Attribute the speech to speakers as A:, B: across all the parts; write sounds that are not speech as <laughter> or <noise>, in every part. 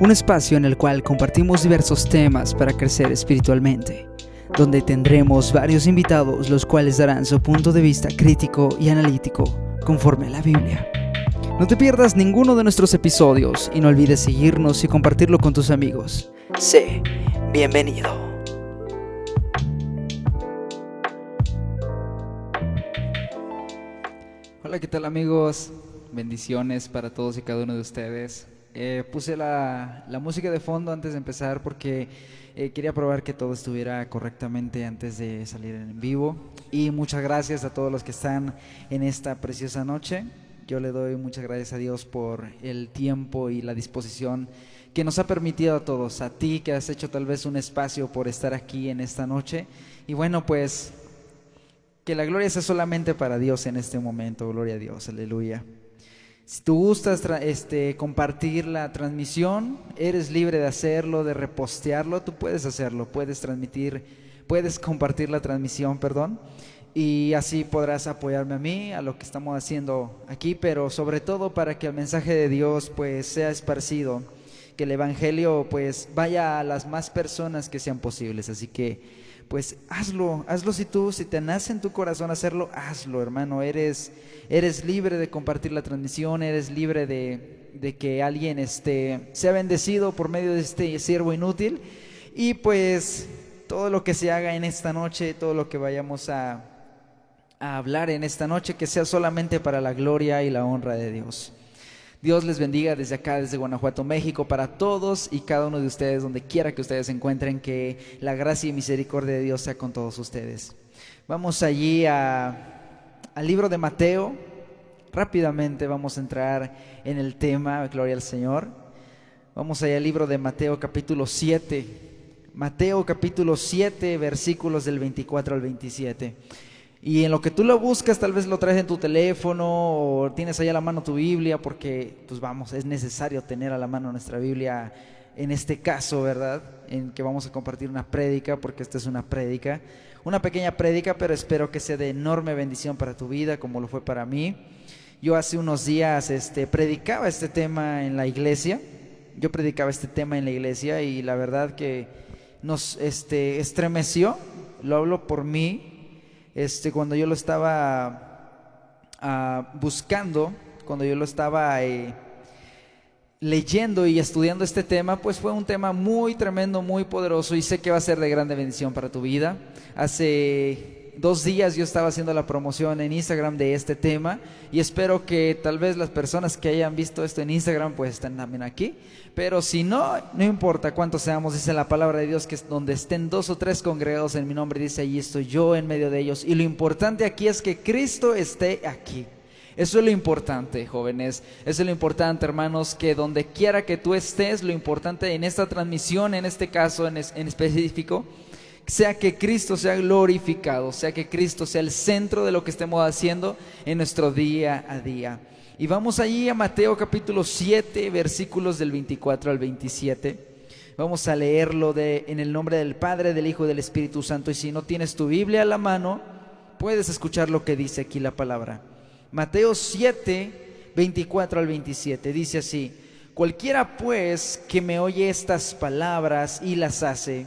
A: Un espacio en el cual compartimos diversos temas para crecer espiritualmente, donde tendremos varios invitados los cuales darán su punto de vista crítico y analítico conforme a la Biblia. No te pierdas ninguno de nuestros episodios y no olvides seguirnos y compartirlo con tus amigos. Sé bienvenido. Hola, ¿qué tal amigos? Bendiciones para todos y cada uno de ustedes. Eh, puse la, música de fondo antes de empezar porque eh, quería probar que todo estuviera correctamente antes de salir en vivo. Y muchas gracias a todos los que están en esta preciosa noche. Yo le doy muchas gracias a Dios por el tiempo y la disposición que nos ha permitido a todos, a ti que has hecho tal vez un espacio por estar aquí en esta noche. Y bueno, pues que la gloria sea solamente para Dios en este momento, gloria a Dios, aleluya. Si tú gustas este, compartir la transmisión, eres libre de hacerlo, de repostearlo, tú puedes hacerlo, puedes transmitir, puedes compartir la transmisión, perdón, y así podrás apoyarme a mí, a lo que estamos haciendo aquí, pero sobre todo para que el mensaje de Dios pues sea esparcido, que el Evangelio pues vaya a las más personas que sean posibles, así que pues hazlo, hazlo si tú, si te nace en tu corazón hacerlo, hazlo, hermano. Eres, eres libre de compartir la transmisión, eres libre de, de que alguien este, sea bendecido por medio de este siervo inútil. Y pues todo lo que se haga en esta noche, todo lo que vayamos a, a hablar en esta noche, que sea solamente para la gloria y la honra de Dios. Dios les bendiga desde acá, desde Guanajuato, México, para todos y cada uno de ustedes, donde quiera que ustedes se encuentren, que la gracia y misericordia de Dios sea con todos ustedes. Vamos allí al libro de Mateo. Rápidamente vamos a entrar en el tema, gloria al Señor. Vamos allá al libro de Mateo capítulo 7. Mateo capítulo 7, versículos del 24 al 27. Y en lo que tú lo buscas, tal vez lo traes en tu teléfono o tienes ahí a la mano tu Biblia, porque, pues vamos, es necesario tener a la mano nuestra Biblia en este caso, ¿verdad? En que vamos a compartir una prédica, porque esta es una prédica. Una pequeña prédica, pero espero que sea de enorme bendición para tu vida, como lo fue para mí. Yo hace unos días este, predicaba este tema en la iglesia. Yo predicaba este tema en la iglesia y la verdad que nos este, estremeció. Lo hablo por mí, este, cuando yo lo estaba ah, buscando, cuando yo lo estaba eh, leyendo y estudiando este tema, pues fue un tema muy tremendo, muy poderoso y sé que va a ser de grande bendición para tu vida. Hace dos días yo estaba haciendo la promoción en Instagram de este tema y espero que tal vez las personas que hayan visto esto en Instagram pues estén también aquí. Pero si no, no importa cuántos seamos, dice la palabra de Dios que donde estén dos o tres congregados en mi nombre, dice ahí estoy yo en medio de ellos. Y lo importante aquí es que Cristo esté aquí. Eso es lo importante, jóvenes. Eso es lo importante, hermanos, que donde quiera que tú estés, lo importante en esta transmisión, en este caso en, en específico, sea que Cristo sea glorificado, sea que Cristo sea el centro de lo que estemos haciendo en nuestro día a día. Y vamos allí a Mateo capítulo 7, versículos del 24 al 27. Vamos a leerlo de, en el nombre del Padre, del Hijo y del Espíritu Santo. Y si no tienes tu Biblia a la mano, puedes escuchar lo que dice aquí la palabra. Mateo 7, 24 al 27. Dice así, cualquiera pues que me oye estas palabras y las hace,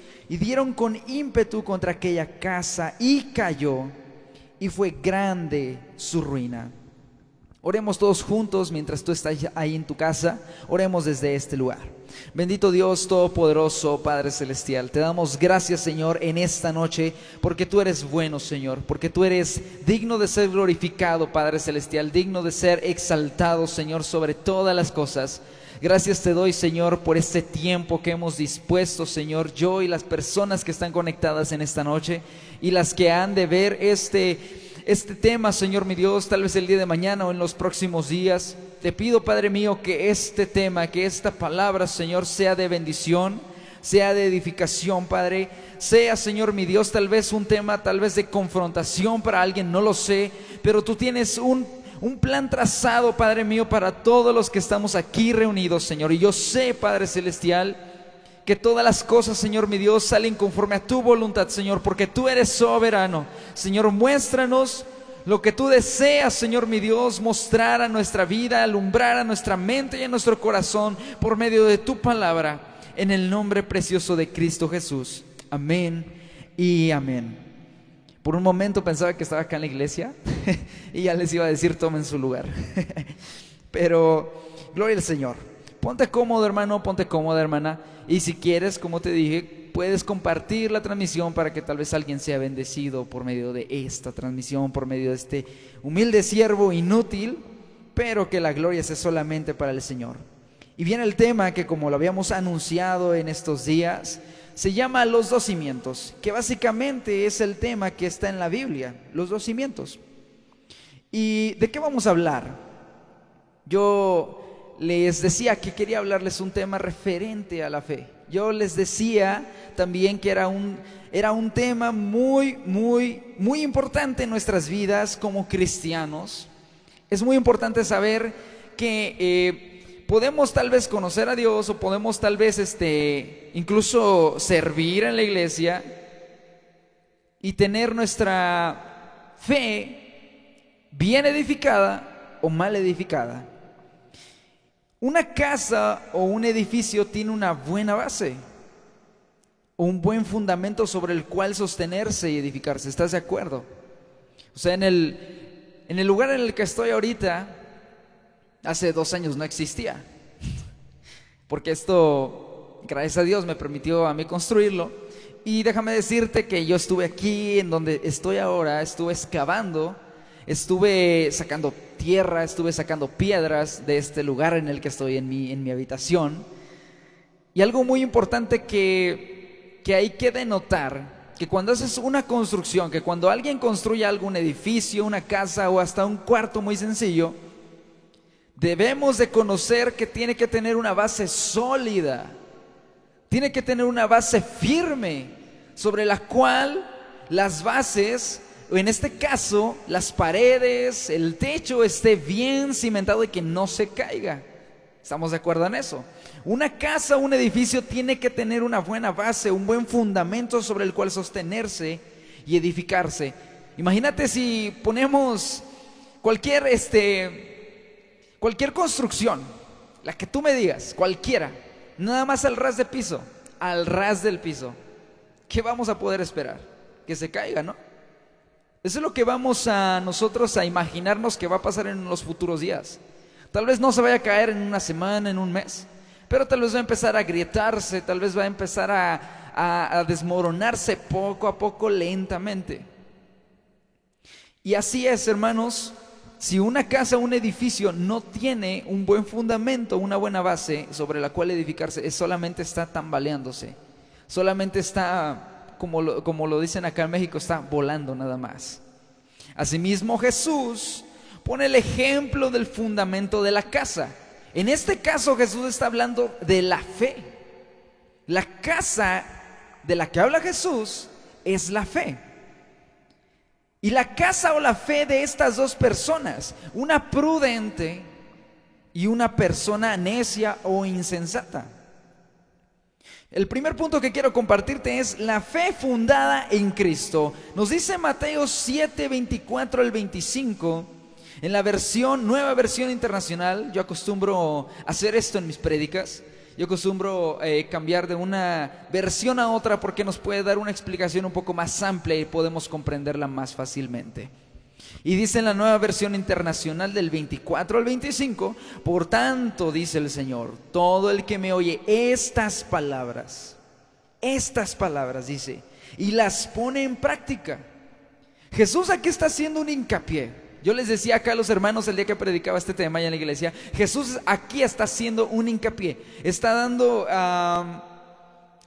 A: y dieron con ímpetu contra aquella casa y cayó y fue grande su ruina. Oremos todos juntos mientras tú estás ahí en tu casa, oremos desde este lugar. Bendito Dios Todopoderoso, Padre Celestial, te damos gracias Señor en esta noche porque tú eres bueno Señor, porque tú eres digno de ser glorificado Padre Celestial, digno de ser exaltado Señor sobre todas las cosas. Gracias te doy, Señor, por este tiempo que hemos dispuesto, Señor, yo y las personas que están conectadas en esta noche y las que han de ver este, este tema, Señor mi Dios, tal vez el día de mañana o en los próximos días. te pido, Padre mío, que este tema, que esta palabra, Señor, sea de bendición, sea de edificación, Padre. Sea, Señor mi Dios, tal vez un tema, tal vez de confrontación para alguien, no lo sé, pero tú tienes un, un plan trazado, Padre mío, para todos los que estamos aquí reunidos, Señor. Y yo sé, Padre Celestial, que todas las cosas, Señor mi Dios, salen conforme a tu voluntad, Señor, porque tú eres soberano. Señor, muéstranos lo que tú deseas, Señor mi Dios, mostrar a nuestra vida, alumbrar a nuestra mente y a nuestro corazón por medio de tu palabra, en el nombre precioso de Cristo Jesús. Amén y amén. Por un momento pensaba que estaba acá en la iglesia <laughs> y ya les iba a decir tomen su lugar. <laughs> Pero, gloria al Señor. Ponte cómodo, hermano, ponte cómoda, hermana. Y si quieres, como te dije, puedes compartir la transmisión para que tal vez alguien sea bendecido por medio de esta transmisión, por medio de este humilde siervo inútil, pero que la gloria sea solamente para el Señor. Y viene el tema que como lo habíamos anunciado en estos días, se llama los dos cimientos, que básicamente es el tema que está en la Biblia, los dos cimientos. ¿Y de qué vamos a hablar? Yo les decía que quería hablarles un tema referente a la fe. Yo les decía también que era un, era un tema muy, muy, muy importante en nuestras vidas como cristianos. Es muy importante saber que eh, podemos tal vez conocer a Dios o podemos tal vez este, incluso servir en la iglesia y tener nuestra fe bien edificada o mal edificada. Una casa o un edificio tiene una buena base, un buen fundamento sobre el cual sostenerse y edificarse. ¿Estás de acuerdo? O sea, en el, en el lugar en el que estoy ahorita, hace dos años no existía. Porque esto, gracias a Dios, me permitió a mí construirlo. Y déjame decirte que yo estuve aquí, en donde estoy ahora, estuve excavando estuve sacando tierra, estuve sacando piedras de este lugar en el que estoy en mi, en mi habitación. Y algo muy importante que, que hay que denotar, que cuando haces una construcción, que cuando alguien construye algún edificio, una casa o hasta un cuarto muy sencillo, debemos de conocer que tiene que tener una base sólida, tiene que tener una base firme sobre la cual las bases en este caso, las paredes, el techo esté bien cimentado y que no se caiga. ¿Estamos de acuerdo en eso? Una casa, un edificio tiene que tener una buena base, un buen fundamento sobre el cual sostenerse y edificarse. Imagínate si ponemos cualquier este cualquier construcción, la que tú me digas, cualquiera, nada más al ras de piso, al ras del piso. ¿Qué vamos a poder esperar? Que se caiga, ¿no? Eso es lo que vamos a nosotros a imaginarnos que va a pasar en los futuros días. Tal vez no se vaya a caer en una semana, en un mes, pero tal vez va a empezar a agrietarse, tal vez va a empezar a desmoronarse poco a poco lentamente. Y así es, hermanos, si una casa, un edificio no tiene un buen fundamento, una buena base sobre la cual edificarse, solamente está tambaleándose, solamente está como lo, como lo dicen acá en México, está volando nada más. Asimismo Jesús pone el ejemplo del fundamento de la casa. En este caso Jesús está hablando de la fe. La casa de la que habla Jesús es la fe. Y la casa o la fe de estas dos personas, una prudente y una persona necia o insensata. El primer punto que quiero compartirte es la fe fundada en Cristo. Nos dice Mateo 7, 24 al 25, en la versión, nueva versión internacional. Yo acostumbro hacer esto en mis prédicas. Yo acostumbro eh, cambiar de una versión a otra porque nos puede dar una explicación un poco más amplia y podemos comprenderla más fácilmente. Y dice en la nueva versión internacional del 24 al 25, por tanto, dice el Señor, todo el que me oye estas palabras, estas palabras, dice, y las pone en práctica. Jesús aquí está haciendo un hincapié. Yo les decía acá a los hermanos el día que predicaba este tema allá en la iglesia, Jesús aquí está haciendo un hincapié, está dando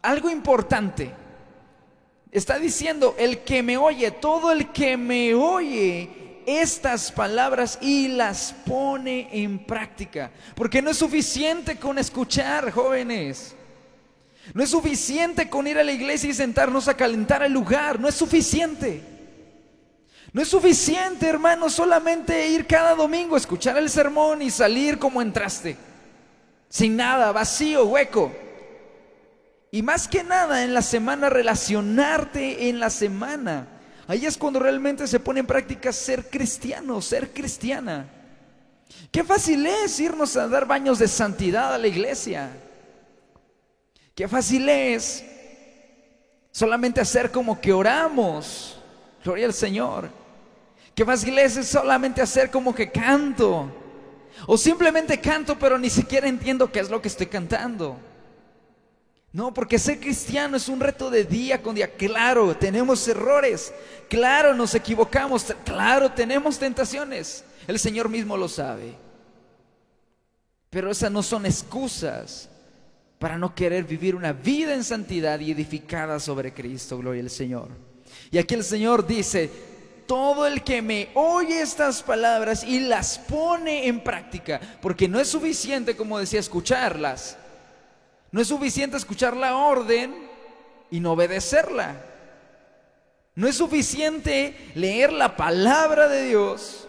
A: algo importante. Está diciendo, el que me oye, todo el que me oye estas palabras y las pone en práctica. Porque no es suficiente con escuchar, jóvenes. No es suficiente con ir a la iglesia y sentarnos a calentar el lugar. No es suficiente. No es suficiente, hermano, solamente ir cada domingo escuchar el sermón y salir como entraste. Sin nada, vacío, hueco. Y más que nada en la semana, relacionarte en la semana. Ahí es cuando realmente se pone en práctica ser cristiano, ser cristiana. Qué fácil es irnos a dar baños de santidad a la iglesia. Qué fácil es solamente hacer como que oramos. Gloria al Señor. Qué fácil es solamente hacer como que canto. O simplemente canto, pero ni siquiera entiendo qué es lo que estoy cantando. No, porque ser cristiano es un reto de día con día. Claro, tenemos errores. Claro, nos equivocamos. Claro, tenemos tentaciones. El Señor mismo lo sabe. Pero esas no son excusas para no querer vivir una vida en santidad y edificada sobre Cristo. Gloria al Señor. Y aquí el Señor dice, todo el que me oye estas palabras y las pone en práctica, porque no es suficiente, como decía, escucharlas no es suficiente escuchar la orden y no obedecerla. No es suficiente leer la palabra de Dios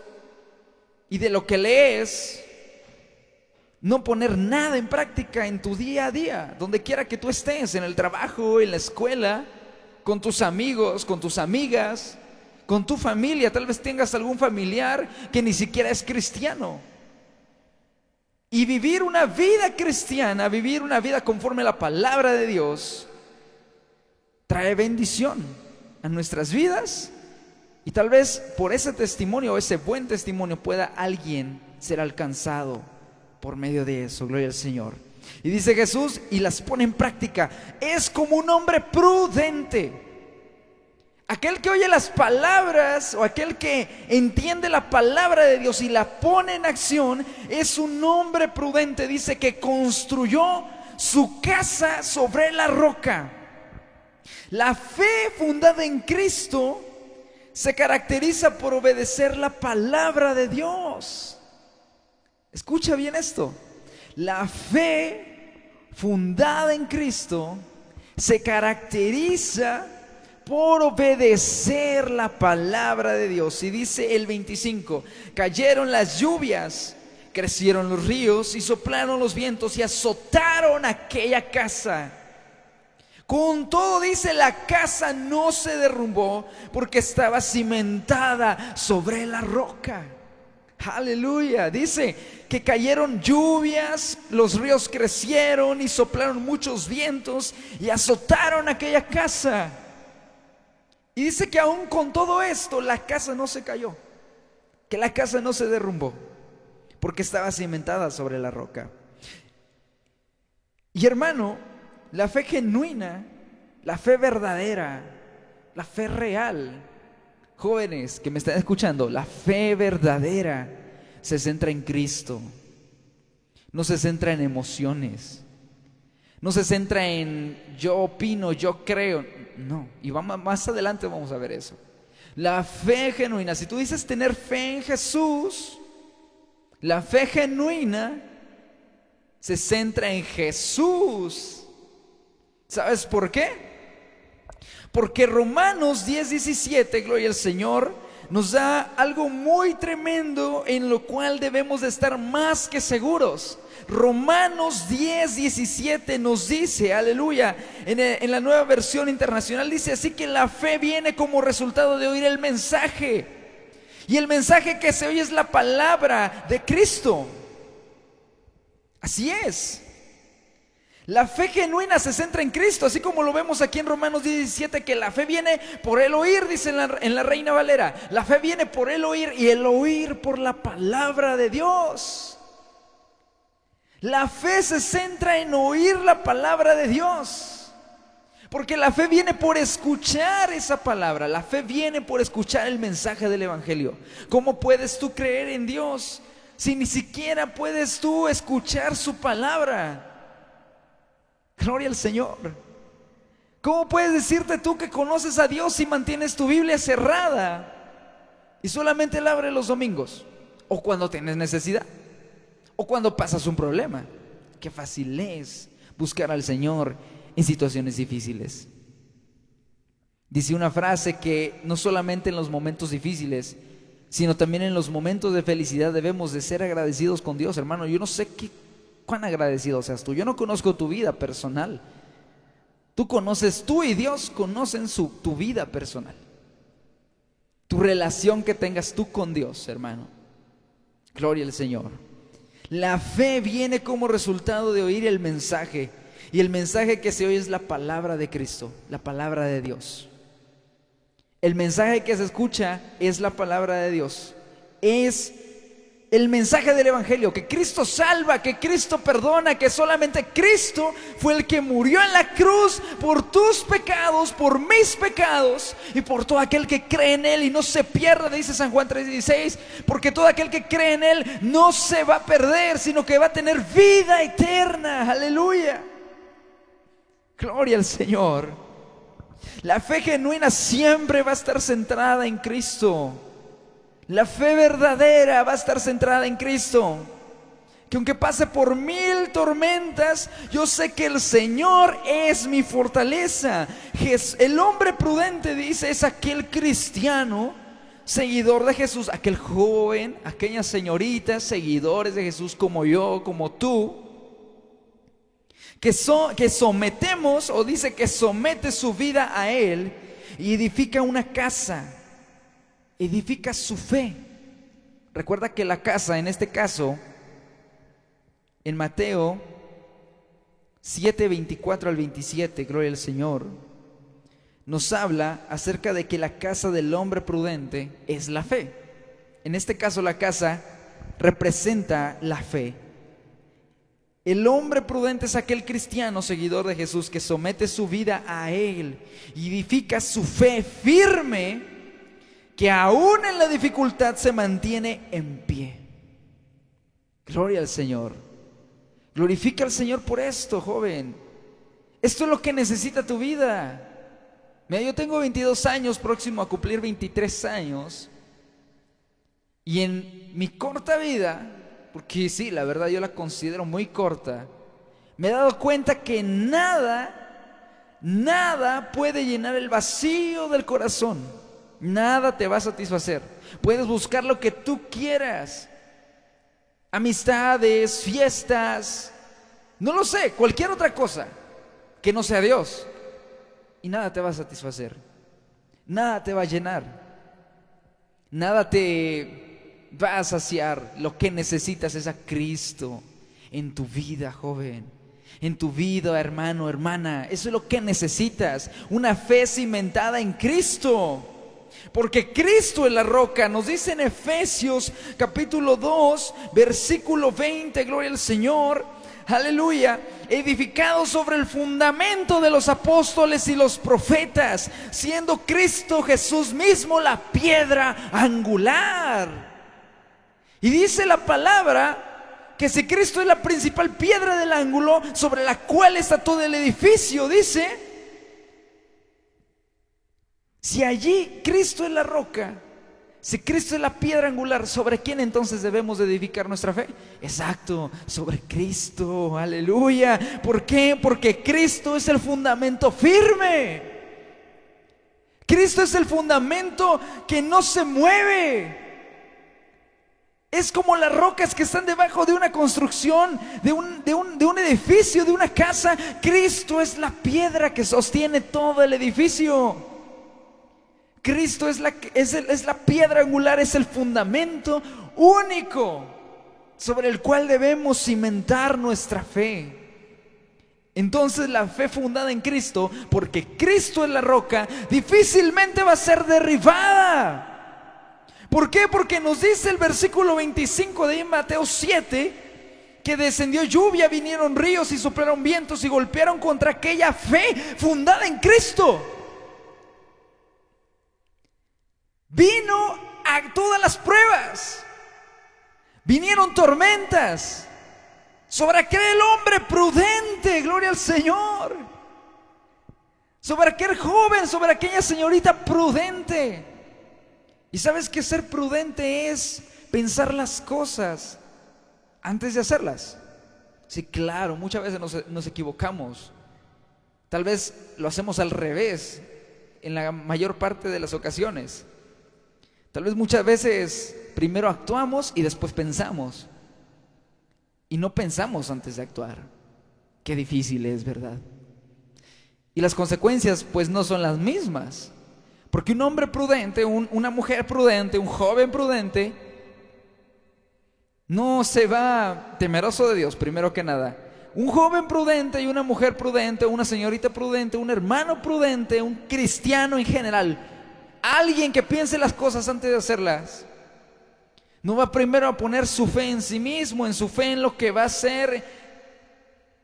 A: y de lo que lees no poner nada en práctica en tu día a día, donde quiera que tú estés, en el trabajo, en la escuela, con tus amigos, con tus amigas, con tu familia. Tal vez tengas algún familiar que ni siquiera es cristiano. Y vivir una vida cristiana, vivir una vida conforme a la palabra de Dios, trae bendición a nuestras vidas. Y tal vez por ese testimonio, ese buen testimonio, pueda alguien ser alcanzado por medio de eso. Gloria al Señor. Y dice Jesús, y las pone en práctica. Es como un hombre prudente Aquel que oye las palabras o aquel que entiende la palabra de Dios y la pone en acción es un hombre prudente. Dice que construyó su casa sobre la roca. La fe fundada en Cristo se caracteriza por obedecer la palabra de Dios. Escucha bien esto. La fe fundada en Cristo se caracteriza por obedecer la palabra de Dios. Y dice el 25, cayeron las lluvias, crecieron los ríos y soplaron los vientos y azotaron aquella casa. Con todo dice, la casa no se derrumbó porque estaba cimentada sobre la roca. Aleluya. Dice que cayeron lluvias, los ríos crecieron y soplaron muchos vientos y azotaron aquella casa. Y dice que aún con todo esto la casa no se cayó, que la casa no se derrumbó, porque estaba cimentada sobre la roca. Y hermano, la fe genuina, la fe verdadera, la fe real, jóvenes que me están escuchando, la fe verdadera se centra en Cristo, no se centra en emociones, no se centra en yo opino, yo creo. No, y vamos, más adelante vamos a ver eso. La fe genuina, si tú dices tener fe en Jesús, la fe genuina se centra en Jesús. ¿Sabes por qué? Porque Romanos 10, 17, gloria al Señor, nos da algo muy tremendo en lo cual debemos de estar más que seguros. Romanos 10, 17 nos dice, aleluya, en, la nueva versión internacional dice así que la fe viene como resultado de oír el mensaje. Y el mensaje que se oye es la palabra de Cristo. Así es. La fe genuina se centra en Cristo, así como lo vemos aquí en Romanos 17, que la fe viene por el oír, dice en la, en la Reina Valera. La fe viene por el oír y el oír por la palabra de Dios. La fe se centra en oír la palabra de Dios. Porque la fe viene por escuchar esa palabra. La fe viene por escuchar el mensaje del Evangelio. ¿Cómo puedes tú creer en Dios si ni siquiera puedes tú escuchar su palabra? Gloria al Señor. ¿Cómo puedes decirte tú que conoces a Dios si mantienes tu Biblia cerrada? Y solamente la abre los domingos. O cuando tienes necesidad. O cuando pasas un problema. Qué fácil es buscar al Señor en situaciones difíciles. Dice una frase que no solamente en los momentos difíciles, sino también en los momentos de felicidad debemos de ser agradecidos con Dios, hermano. Yo no sé qué, cuán agradecido seas tú. Yo no conozco tu vida personal. Tú conoces, tú y Dios conocen su, tu vida personal. Tu relación que tengas tú con Dios, hermano. Gloria al Señor. La fe viene como resultado de oír el mensaje. Y el mensaje que se oye es la palabra de Cristo, la palabra de Dios. El mensaje que se escucha es la palabra de Dios. Es el mensaje del Evangelio, que Cristo salva, que Cristo perdona, que solamente Cristo fue el que murió en la cruz por tus pecados, por mis pecados y por todo aquel que cree en Él y no se pierda, dice San Juan 3:16, porque todo aquel que cree en Él no se va a perder, sino que va a tener vida eterna. Aleluya. Gloria al Señor. La fe genuina siempre va a estar centrada en Cristo. La fe verdadera va a estar centrada en Cristo. Que aunque pase por mil tormentas, yo sé que el Señor es mi fortaleza. El hombre prudente, dice, es aquel cristiano, seguidor de Jesús, aquel joven, aquellas señoritas, seguidores de Jesús como yo, como tú que, sometemos, o dice que somete su vida a Él y edifica una casa, edifica su fe. Recuerda que la casa, en este caso, en Mateo 7, 24 al 27, gloria al Señor, nos habla acerca de que la casa del hombre prudente es la fe. En este caso la casa representa la fe. El hombre prudente es aquel cristiano seguidor de Jesús que somete su vida a Él y edifica su fe firme que aún en la dificultad se mantiene en pie. Gloria al Señor. Glorifica al Señor por esto, joven. Esto es lo que necesita tu vida. Mira, yo tengo 22 años, próximo a cumplir 23 años. Y en mi corta vida porque sí, la verdad yo la considero muy corta, me he dado cuenta que nada, nada puede llenar el vacío del corazón. Nada te va a satisfacer. Puedes buscar lo que tú quieras. Amistades, fiestas, no lo sé, cualquier otra cosa que no sea Dios. Y nada te va a satisfacer. Nada te va a llenar. Nada te va a saciar. Lo que necesitas es a Cristo en tu vida, joven. En tu vida, hermano, hermana. Eso es lo que necesitas. Una fe cimentada en Cristo. Porque Cristo es la roca. Nos dice en Efesios capítulo 2, versículo 20, gloria al Señor. Aleluya. Edificado sobre el fundamento de los apóstoles y los profetas, siendo Cristo Jesús mismo la piedra angular. Y dice la palabra que si Cristo es la principal piedra del ángulo sobre la cual está todo el edificio, dice, si allí Cristo es la roca, si Cristo es la piedra angular, ¿sobre quién entonces debemos edificar nuestra fe? Exacto, sobre Cristo, aleluya. ¿Por qué? Porque Cristo es el fundamento firme. Cristo es el fundamento que no se mueve. Es como las rocas que están debajo de una construcción, de un, de un, edificio, de una casa. Cristo es la piedra que sostiene todo el edificio. Cristo es la, es, es la piedra angular, es el fundamento único sobre el cual debemos cimentar nuestra fe. Entonces la fe fundada en Cristo, porque Cristo es la roca, difícilmente va a ser derribada. ¿Por qué? Porque nos dice el versículo 25 de Mateo 7 que descendió lluvia, vinieron ríos y soplaron vientos y golpearon contra aquella fe fundada en Cristo. Vino a todas las pruebas. Vinieron tormentas sobre aquel hombre prudente, gloria al Señor. Sobre aquel joven, sobre aquella señorita prudente. Y sabes que ser prudente es pensar las cosas antes de hacerlas. Sí, claro, muchas veces nos, nos equivocamos. Tal vez lo hacemos al revés en la mayor parte de las ocasiones. Tal vez muchas veces primero actuamos y después pensamos. Y no pensamos antes de actuar. Qué difícil es, ¿verdad? Y las consecuencias pues no son las mismas. Porque un hombre prudente, una mujer prudente, un joven prudente, no se va temeroso de Dios, primero que nada. Un joven prudente y una mujer prudente, una señorita prudente, un hermano prudente, un cristiano en general, alguien que piense las cosas antes de hacerlas, no va primero a poner su fe en sí mismo, en su fe en lo que va a hacer,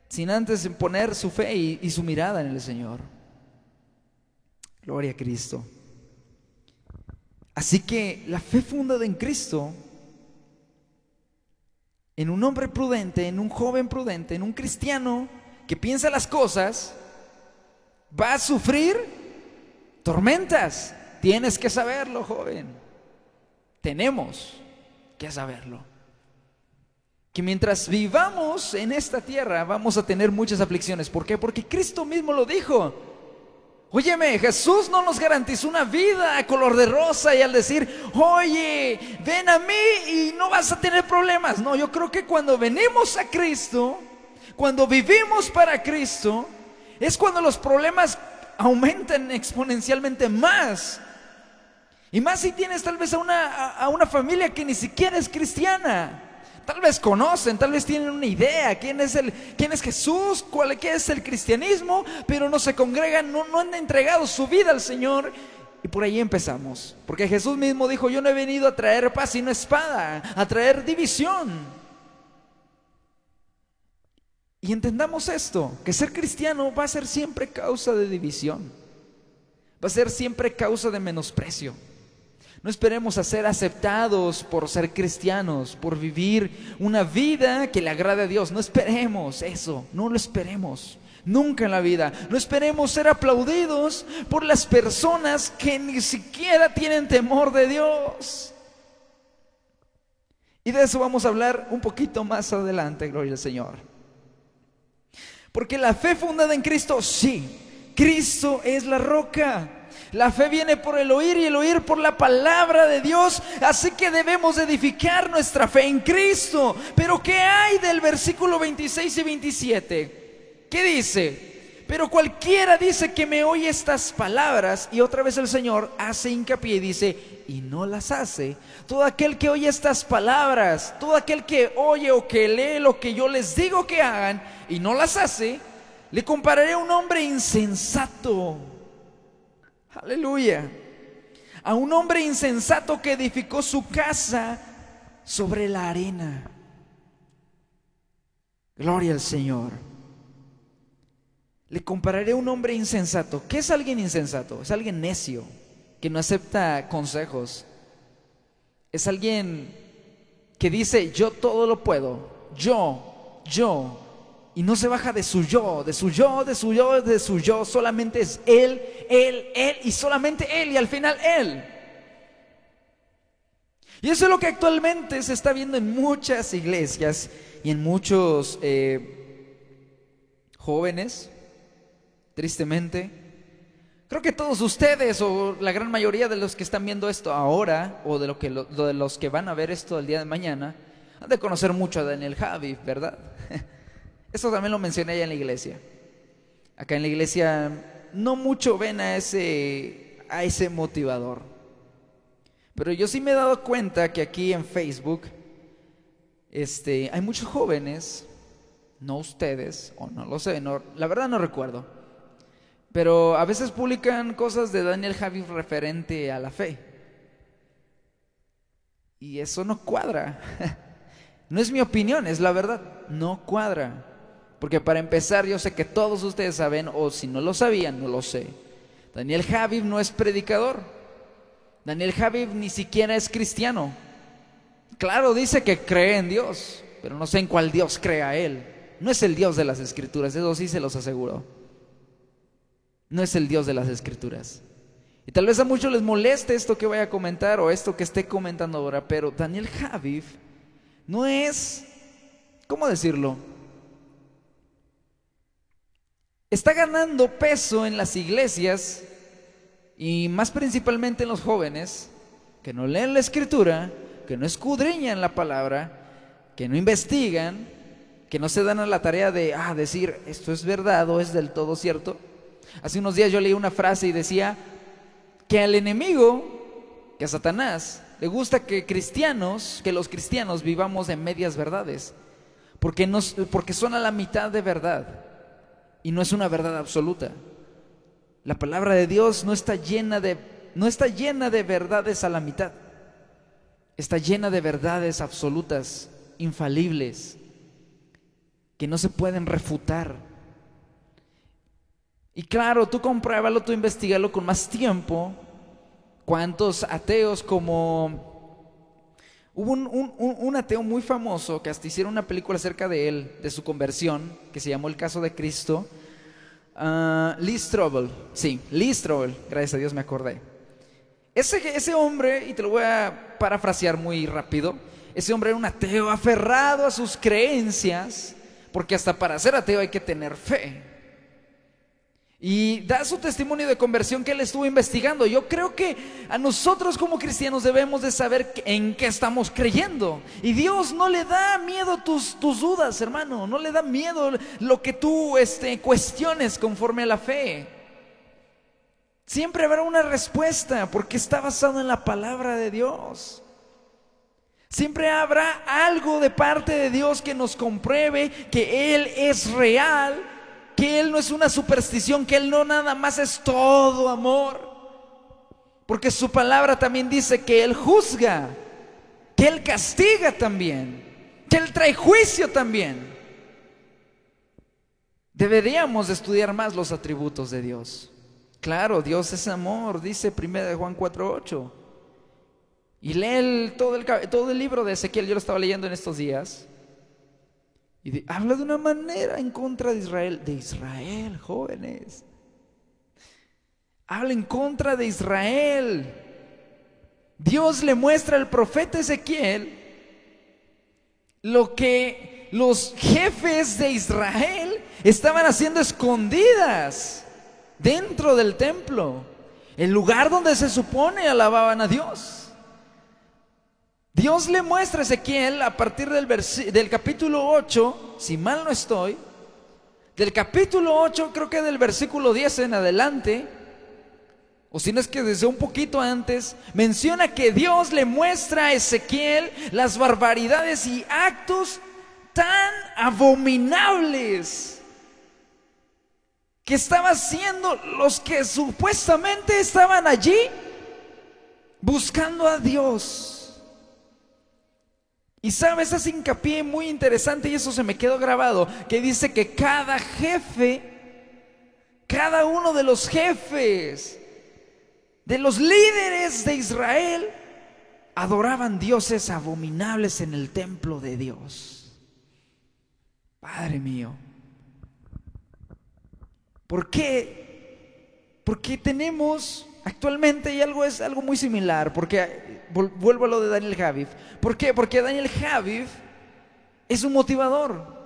A: sin antes poner su fe y, y su mirada en el Señor. Gloria a Cristo. Así que la fe fundada en Cristo en un hombre prudente, en un joven prudente, en un cristiano que piensa las cosas, va a sufrir tormentas. Tienes que saberlo, joven. Tenemos que saberlo. Que mientras vivamos en esta tierra vamos a tener muchas aflicciones. ¿Por qué? Porque Cristo mismo lo dijo. Óyeme, Jesús no nos garantizó una vida a color de rosa y al decir, oye, ven a mí y no vas a tener problemas. No, yo creo que cuando venimos a Cristo, cuando vivimos para Cristo, es cuando los problemas aumentan exponencialmente más. Y más si tienes tal vez a una, a una familia que ni siquiera es cristiana. Tal vez conocen, tal vez tienen una idea quién es, el, quién es Jesús, cuál qué es el cristianismo, pero no se congregan, no, no han entregado su vida al Señor. Y por ahí empezamos. Porque Jesús mismo dijo, yo no he venido a traer paz sino espada, a traer división. Y entendamos esto, que ser cristiano va a ser siempre causa de división. Va a ser siempre causa de menosprecio. No esperemos a ser aceptados por ser cristianos, por vivir una vida que le agrade a Dios. No esperemos eso, no lo esperemos. Nunca en la vida. No esperemos ser aplaudidos por las personas que ni siquiera tienen temor de Dios. Y de eso vamos a hablar un poquito más adelante, gloria al Señor. Porque la fe fundada en Cristo, sí, Cristo es la roca. La fe viene por el oír y el oír por la palabra de Dios. Así que debemos edificar nuestra fe en Cristo. Pero ¿qué hay del versículo 26 y 27? ¿Qué dice? Pero cualquiera dice que me oye estas palabras y otra vez el Señor hace hincapié y dice, y no las hace. Todo aquel que oye estas palabras, todo aquel que oye o que lee lo que yo les digo que hagan y no las hace, le compararé a un hombre insensato Aleluya. A un hombre insensato que edificó su casa sobre la arena. Gloria al Señor. Le compararé a un hombre insensato. ¿Qué es alguien insensato? Es alguien necio, que no acepta consejos. Es alguien que dice, yo todo lo puedo. Yo, yo, y no se baja de su yo, de su yo, de su yo, de su yo. Solamente es Él, Él, Él y solamente Él y al final Él. Y eso es lo que actualmente se está viendo en muchas iglesias y en muchos eh, jóvenes, tristemente. Creo que todos ustedes o la gran mayoría de los que están viendo esto ahora o de, lo que, de los que van a ver esto el día de mañana han de conocer mucho a Daniel Javi, ¿verdad? <laughs> Esto también lo mencioné allá en la iglesia. Acá en la iglesia no mucho ven a ese, a ese motivador. Pero yo sí me he dado cuenta que aquí en Facebook este, hay muchos jóvenes, no ustedes, o no lo sé, la verdad no recuerdo. Pero a veces publican cosas de Daniel Javi referente a la fe. Y eso no cuadra. <laughs> No es mi opinión, es la verdad. No cuadra. Porque para empezar, yo sé que todos ustedes saben, o si no lo sabían, no lo sé. Daniel Javib no es predicador. Daniel Javib ni siquiera es cristiano. Claro, dice que cree en Dios, pero no sé en cuál Dios crea él. No es el Dios de las escrituras, eso sí se los aseguro. No es el Dios de las escrituras. Y tal vez a muchos les moleste esto que voy a comentar o esto que esté comentando ahora, pero Daniel Javid no es, ¿cómo decirlo? Está ganando peso en las iglesias y más principalmente en los jóvenes que no leen la escritura, que no escudriñan la palabra, que no investigan, que no se dan a la tarea de ah, decir esto es verdad o es del todo cierto. Hace unos días yo leí una frase y decía que al enemigo, que a Satanás, le gusta que cristianos, que los cristianos vivamos en medias verdades, porque, nos, porque son a la mitad de verdad y no es una verdad absoluta. La palabra de Dios no está llena de no está llena de verdades a la mitad. Está llena de verdades absolutas, infalibles, que no se pueden refutar. Y claro, tú compruébalo, tú investigalo con más tiempo. ¿Cuántos ateos como... Hubo un, ateo muy famoso que hasta hicieron una película acerca de él, de su conversión, que se llamó El caso de Cristo. Uh, Lee Strobel, sí, Lee Strobel, gracias a Dios me acordé. Ese, ese hombre, y te lo voy a parafrasear muy rápido, ese hombre era un ateo aferrado a sus creencias, porque hasta para ser ateo hay que tener fe. Y da su testimonio de conversión que él estuvo investigando. Yo creo que a nosotros como cristianos debemos de saber en qué estamos creyendo. Y Dios no le da miedo tus, tus dudas, hermano. No le da miedo lo que tú este, cuestiones conforme a la fe. Siempre habrá una respuesta porque está basado en la palabra de Dios. Siempre habrá algo de parte de Dios que nos compruebe que Él es real, que Él no es una superstición, que Él no nada más es todo amor. Porque su palabra también dice que Él juzga, que Él castiga también, que Él trae juicio también. Deberíamos estudiar más los atributos de Dios. Claro, Dios es amor, dice 1 Juan 4.8. Y lee todo, el, todo el libro de Ezequiel, yo lo estaba leyendo en estos días. Y habla de una manera en contra de Israel, de Israel, jóvenes. Habla en contra de Israel. Dios le muestra al profeta Ezequiel lo que los jefes de Israel estaban haciendo escondidas dentro del templo, el lugar donde se supone alababan a Dios. Dios le muestra a Ezequiel a partir del, del capítulo 8, si mal no estoy, del capítulo 8, creo que del versículo 10 en adelante, o si no es que desde un poquito antes, menciona que Dios le muestra a Ezequiel las barbaridades y actos tan abominables que estaban haciendo los que supuestamente estaban allí buscando a Dios. Y sabes, es hincapié muy interesante y eso se me quedó grabado, que dice que cada jefe, cada uno de los jefes, de los líderes de Israel, adoraban dioses abominables en el templo de Dios. Padre mío. ¿Por qué? Porque tenemos actualmente, y algo es algo muy similar, porque vuelvo a lo de Daniel Javid. ¿Por qué? Porque Daniel Javid es un motivador.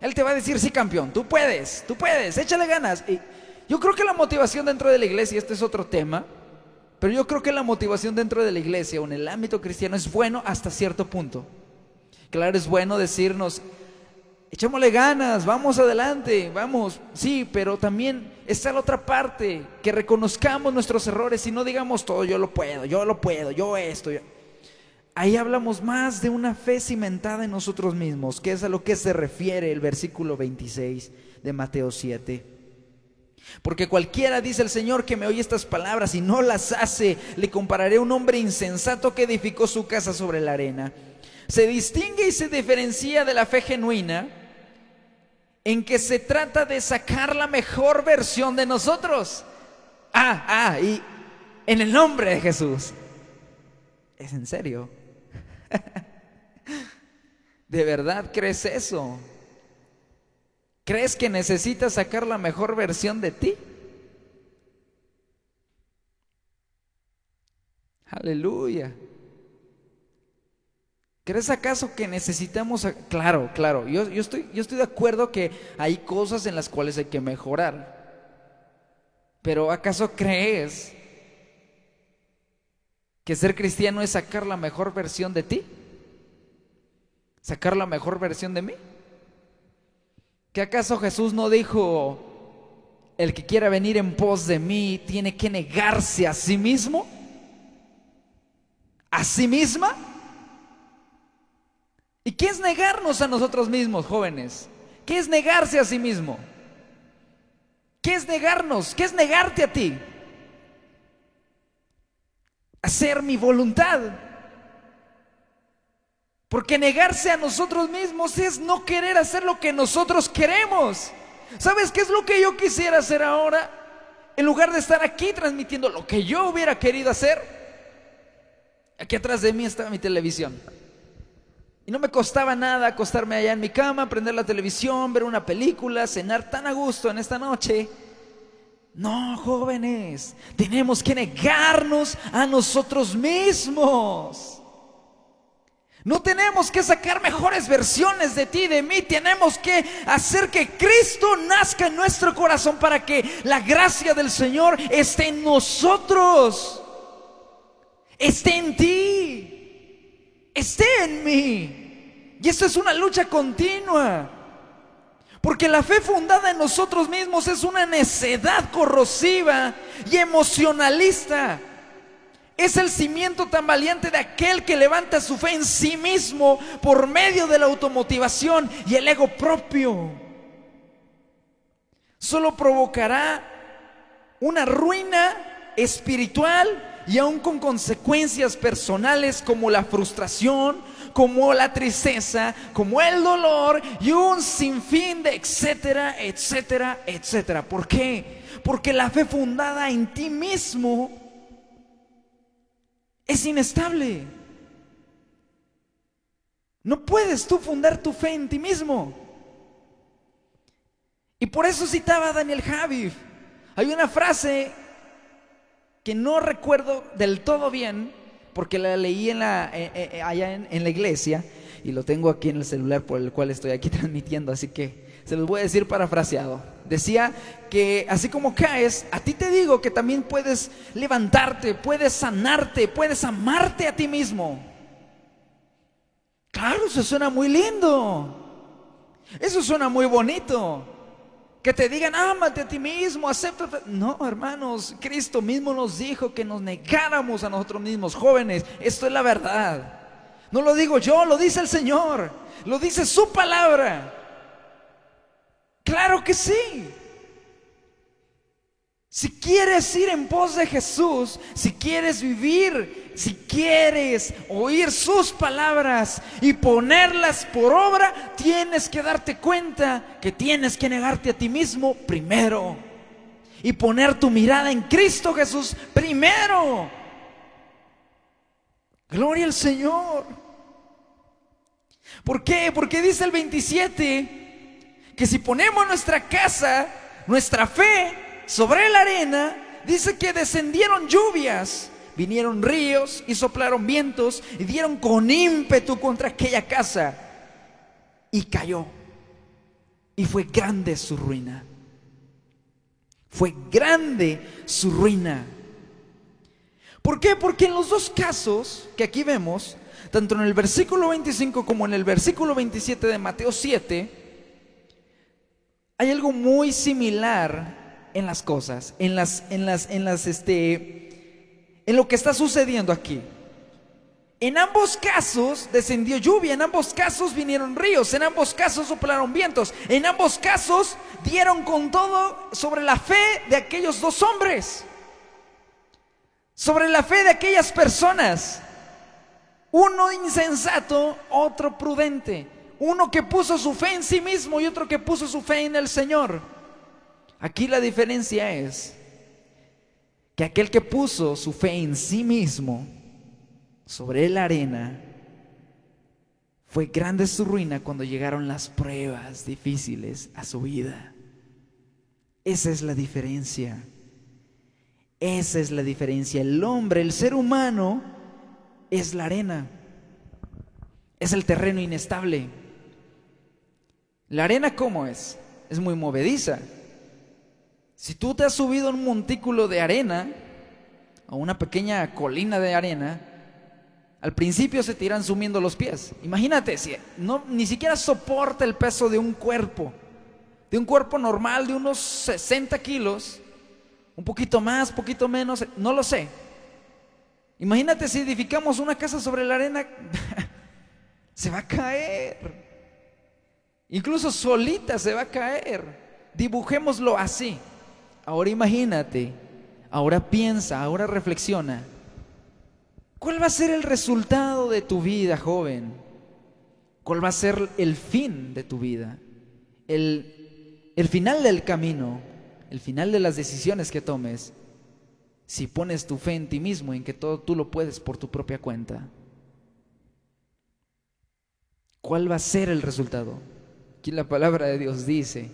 A: Él te va a decir, sí, campeón, tú puedes, tú puedes, échale ganas. Y yo creo que la motivación dentro de la iglesia, este es otro tema, pero yo creo que la motivación dentro de la iglesia o en el ámbito cristiano es bueno hasta cierto punto. Claro, es bueno decirnos, echémosle ganas, vamos adelante, vamos, sí, pero también está la otra parte, que reconozcamos nuestros errores y no digamos todo, yo lo puedo, yo lo puedo, yo esto. Ahí hablamos más de una fe cimentada en nosotros mismos, que es a lo que se refiere el versículo 26 de Mateo 7. Porque cualquiera, dice el Señor, que me oye estas palabras y no las hace, le compararé a un hombre insensato que edificó su casa sobre la arena se distingue y se diferencia de la fe genuina en que se trata de sacar la mejor versión de nosotros. Ah, ah, y en el nombre de Jesús. ¿Es en serio? <laughs> ¿De verdad crees eso? ¿Crees que necesitas sacar la mejor versión de ti? Aleluya. ¿Crees acaso que necesitamos... Claro, claro, yo, yo, estoy, yo estoy de acuerdo que hay cosas en las cuales hay que mejorar. Pero ¿acaso crees que ser cristiano es sacar la mejor versión de ti? ¿Sacar la mejor versión de mí? ¿Que acaso Jesús no dijo, el que quiera venir en pos de mí tiene que negarse a sí mismo? ¿A sí misma? ¿Y qué es negarnos a nosotros mismos, jóvenes? ¿Qué es negarse a sí mismo? ¿Qué es negarnos? ¿Qué es negarte a ti? hacer mi voluntad. Porque negarse a nosotros mismos es no querer hacer lo que nosotros queremos. ¿Sabes qué es lo que yo quisiera hacer ahora? En lugar de estar aquí transmitiendo lo que yo hubiera querido hacer, aquí atrás de mí estaba mi televisión. Y no me costaba nada acostarme allá en mi cama, prender la televisión, ver una película, cenar tan a gusto en esta noche. No, jóvenes, tenemos que negarnos a nosotros mismos. No tenemos que sacar mejores versiones de ti de mí. Tenemos que hacer que Cristo nazca en nuestro corazón para que la gracia del Señor esté en nosotros. Esté en ti. Esté en mí. Y esto es una lucha continua. Porque la fe fundada en nosotros mismos es una necedad corrosiva y emocionalista. Es el cimiento tan valiente de aquel que levanta su fe en sí mismo por medio de la automotivación y el ego propio. Solo provocará una ruina espiritual y aún con consecuencias personales como la frustración, como la tristeza, como el dolor y un sinfín de etcétera, etcétera, etcétera. ¿Por qué? Porque la fe fundada en ti mismo es inestable. No puedes tú fundar tu fe en ti mismo. Y por eso citaba Daniel Javif. Hay una frase que no recuerdo del todo bien, porque la leí en la, eh, eh, eh, allá en, la iglesia y lo tengo aquí en el celular por el cual estoy aquí <laughs> transmitiendo, así que se los voy a decir parafraseado. Decía que así como caes, a ti te digo que también puedes levantarte, puedes sanarte, puedes amarte a ti mismo. Claro, eso suena muy lindo. Eso suena muy bonito. Que te digan, ámate a ti mismo, acéptate. No, hermanos, Cristo mismo nos dijo que nos negáramos a nosotros mismos, jóvenes. Esto es la verdad. No lo digo yo, lo dice el Señor. Lo dice su palabra. Claro que sí. Si quieres ir en pos de Jesús, si quieres vivir, si quieres oír sus palabras y ponerlas por obra, tienes que darte cuenta que tienes que negarte a ti mismo primero y poner tu mirada en Cristo Jesús primero. Gloria al Señor. ¿Por qué? Porque dice el 27 que si ponemos nuestra casa, nuestra fe, sobre la arena, dice que descendieron lluvias, vinieron ríos y soplaron vientos y dieron con ímpetu contra aquella casa y cayó. Y fue grande su ruina. Fue grande su ruina. ¿Por qué? Porque en los dos casos que aquí vemos, tanto en el versículo 25 como en el versículo 27 de Mateo 7, hay algo muy similar en las cosas, en las, en las, en las, este, en lo que está sucediendo aquí. En ambos casos descendió lluvia, en ambos casos vinieron ríos, en ambos casos soplaron vientos, en ambos casos dieron con todo sobre la fe de aquellos dos hombres, sobre la fe de aquellas personas. Uno insensato, otro prudente. Uno que puso su fe en sí mismo y otro que puso su fe en el Señor. Aquí la diferencia es que aquel que puso su fe en sí mismo sobre la arena, fue grande su ruina cuando llegaron las pruebas difíciles a su vida. Esa es la diferencia. Esa es la diferencia. El hombre, el ser humano, es la arena. Es el terreno inestable. ¿La arena cómo es? Es muy movediza. Si tú te has subido a un montículo de arena, a una pequeña colina de arena, al principio se te irán sumiendo los pies. Imagínate, si no, ni siquiera soporta el peso de un cuerpo, de un cuerpo normal de unos 60 kilos, un poquito más, poquito menos, no lo sé. Imagínate si edificamos una casa sobre la arena, <laughs> se va a caer. Incluso solita se va a caer. Dibujémoslo así. Ahora imagínate, ahora piensa, ahora reflexiona. ¿Cuál va a ser el resultado de tu vida, joven? ¿Cuál va a ser el fin de tu vida? El, el final del camino, el final de las decisiones que tomes, si pones tu fe en ti mismo, en que todo tú lo puedes por tu propia cuenta. ¿Cuál va a ser el resultado? Aquí la palabra de Dios dice,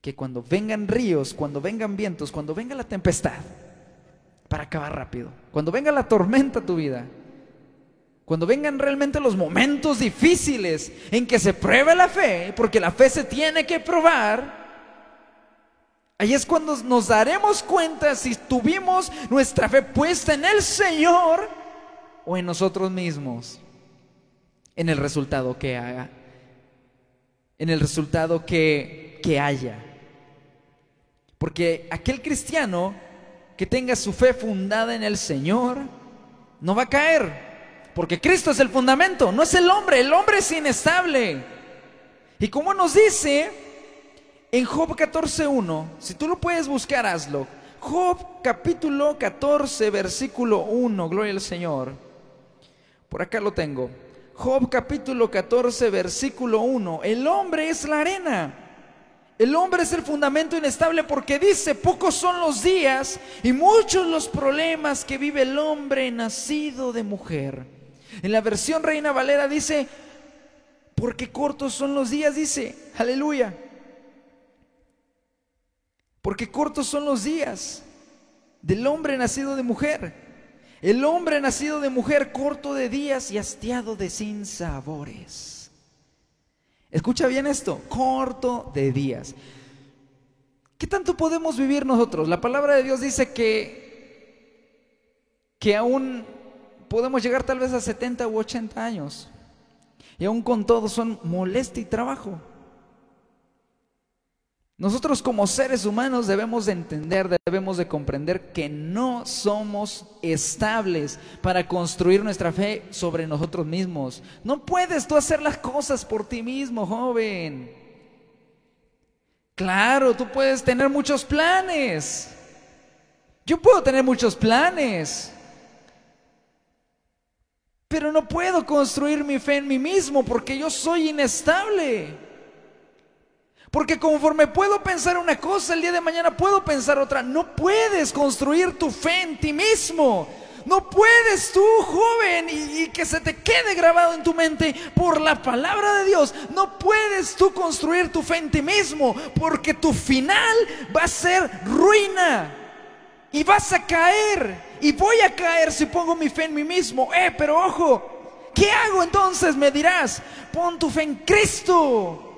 A: que cuando vengan ríos, cuando vengan vientos, cuando venga la tempestad, para acabar rápido, cuando venga la tormenta a tu vida, cuando vengan realmente los momentos difíciles en que se pruebe la fe, porque la fe se tiene que probar, ahí es cuando nos daremos cuenta si tuvimos nuestra fe puesta en el Señor o en nosotros mismos, en el resultado que haga, en el resultado que, que haya. Porque aquel cristiano que tenga su fe fundada en el Señor no va a caer. Porque Cristo es el fundamento, no es el hombre. El hombre es inestable. Y como nos dice en Job 14.1, si tú lo puedes buscar, hazlo. Job capítulo 14, versículo 1, gloria al Señor. Por acá lo tengo. Job capítulo 14, versículo 1. El hombre es la arena el hombre es el fundamento inestable porque dice, pocos son los días y muchos los problemas que vive el hombre nacido de mujer. En la versión Reina Valera dice, porque cortos son los días, dice, aleluya. Porque cortos son los días del hombre nacido de mujer. El hombre nacido de mujer corto de días y hastiado de sinsabores. Escucha bien esto, corto de días. ¿Qué tanto podemos vivir nosotros? La palabra de Dios dice que, que aún podemos llegar tal vez a 70 u 80 años. Y aún con todo son molestia y trabajo. Nosotros como seres humanos debemos de entender, debemos de comprender que no somos estables para construir nuestra fe sobre nosotros mismos. No puedes tú hacer las cosas por ti mismo, joven. Claro, tú puedes tener muchos planes. Yo puedo tener muchos planes. Pero no puedo construir mi fe en mí mismo porque yo soy inestable. Porque conforme puedo pensar una cosa, el día de mañana puedo pensar otra. No puedes construir tu fe en ti mismo. No puedes tú, joven, y, que se te quede grabado en tu mente por la palabra de Dios. No puedes tú construir tu fe en ti mismo, porque tu final va a ser ruina. Y vas a caer. Y voy a caer si pongo mi fe en mí mismo. Eh, pero ojo, ¿qué hago entonces? Me dirás, pon tu fe en Cristo.